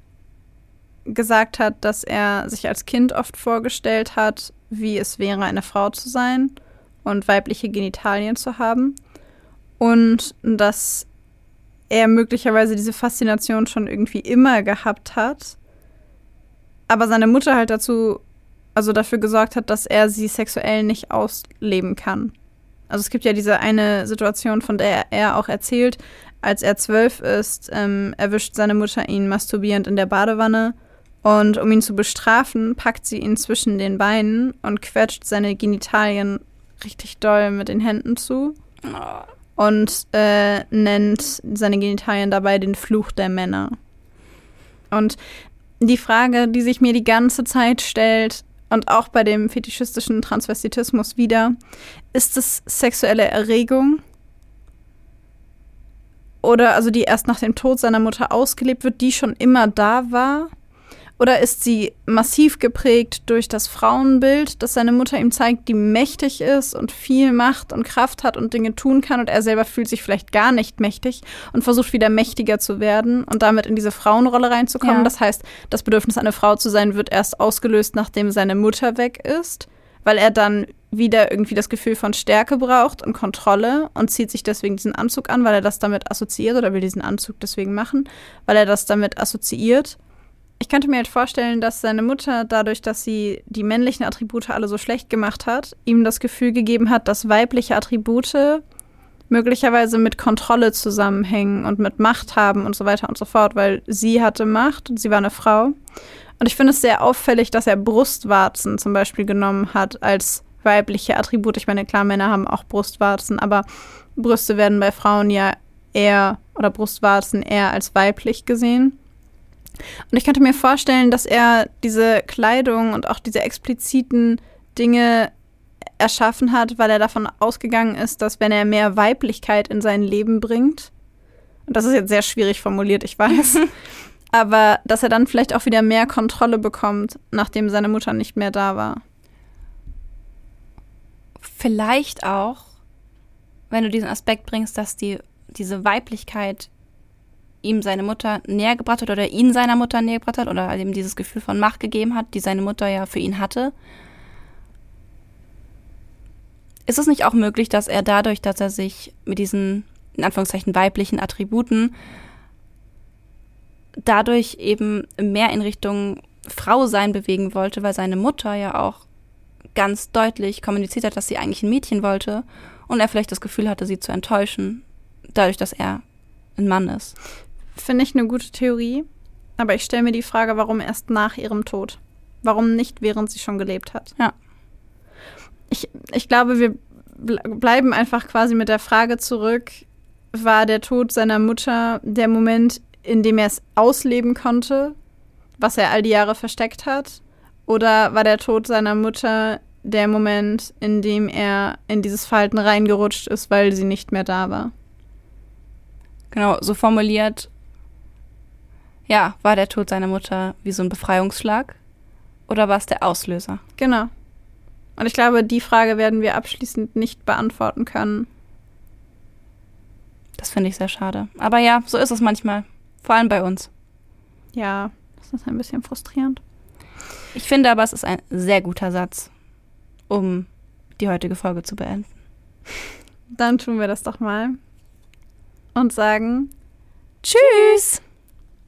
gesagt hat, dass er sich als Kind oft vorgestellt hat, wie es wäre, eine Frau zu sein und weibliche Genitalien zu haben. Und dass er möglicherweise diese Faszination schon irgendwie immer gehabt hat, aber seine Mutter halt dazu, also dafür gesorgt hat, dass er sie sexuell nicht ausleben kann. Also es gibt ja diese eine Situation, von der er auch erzählt, als er zwölf ist, ähm, erwischt seine Mutter ihn masturbierend in der Badewanne und um ihn zu bestrafen, packt sie ihn zwischen den Beinen und quetscht seine Genitalien richtig doll mit den Händen zu und äh, nennt seine Genitalien dabei den Fluch der Männer. Und die Frage, die sich mir die ganze Zeit stellt, und auch bei dem fetischistischen Transvestitismus wieder, ist es sexuelle Erregung? Oder also die erst nach dem Tod seiner Mutter ausgelebt wird, die schon immer da war? Oder ist sie massiv geprägt durch das Frauenbild, das seine Mutter ihm zeigt, die mächtig ist und viel Macht und Kraft hat und Dinge tun kann und er selber fühlt sich vielleicht gar nicht mächtig und versucht wieder mächtiger zu werden und damit in diese Frauenrolle reinzukommen. Ja. Das heißt, das Bedürfnis, eine Frau zu sein, wird erst ausgelöst, nachdem seine Mutter weg ist, weil er dann wieder irgendwie das Gefühl von Stärke braucht und Kontrolle und zieht sich deswegen diesen Anzug an, weil er das damit assoziiert oder will diesen Anzug deswegen machen, weil er das damit assoziiert. Ich könnte mir halt vorstellen, dass seine Mutter dadurch, dass sie die männlichen Attribute alle so schlecht gemacht hat, ihm das Gefühl gegeben hat, dass weibliche Attribute möglicherweise mit Kontrolle zusammenhängen und mit Macht haben und so weiter und so fort, weil sie hatte Macht und sie war eine Frau. Und ich finde es sehr auffällig, dass er Brustwarzen zum Beispiel genommen hat als weibliche Attribute. Ich meine, klar, Männer haben auch Brustwarzen, aber Brüste werden bei Frauen ja eher oder Brustwarzen eher als weiblich gesehen. Und ich könnte mir vorstellen, dass er diese Kleidung und auch diese expliziten Dinge erschaffen hat, weil er davon ausgegangen ist, dass wenn er mehr Weiblichkeit in sein Leben bringt, und das ist jetzt sehr schwierig formuliert, ich weiß, aber dass er dann vielleicht auch wieder mehr Kontrolle bekommt, nachdem seine Mutter nicht mehr da war. Vielleicht auch, wenn du diesen Aspekt bringst, dass die, diese Weiblichkeit ihm seine Mutter näher gebracht hat oder ihn seiner Mutter näher gebracht hat oder ihm dieses Gefühl von Macht gegeben hat, die seine Mutter ja für ihn hatte. Ist es nicht auch möglich, dass er dadurch, dass er sich mit diesen, in Anführungszeichen, weiblichen Attributen dadurch eben mehr in Richtung Frau sein bewegen wollte, weil seine Mutter ja auch ganz deutlich kommuniziert hat, dass sie eigentlich ein Mädchen wollte und er vielleicht das Gefühl hatte, sie zu enttäuschen, dadurch, dass er ein Mann ist. Finde ich eine gute Theorie, aber ich stelle mir die Frage, warum erst nach ihrem Tod? Warum nicht, während sie schon gelebt hat? Ja ich, ich glaube, wir bleiben einfach quasi mit der Frage zurück, war der Tod seiner Mutter der Moment, in dem er es ausleben konnte, was er all die Jahre versteckt hat? Oder war der Tod seiner Mutter der Moment, in dem er in dieses Verhalten reingerutscht ist, weil sie nicht mehr da war? Genau, so formuliert, ja, war der Tod seiner Mutter wie so ein Befreiungsschlag? Oder war es der Auslöser? Genau. Und ich glaube, die Frage werden wir abschließend nicht beantworten können. Das finde ich sehr schade. Aber ja, so ist es manchmal. Vor allem bei uns. Ja, das ist ein bisschen frustrierend. Ich finde aber, es ist ein sehr guter Satz, um die heutige Folge zu beenden. Dann tun wir das doch mal und sagen Tschüss!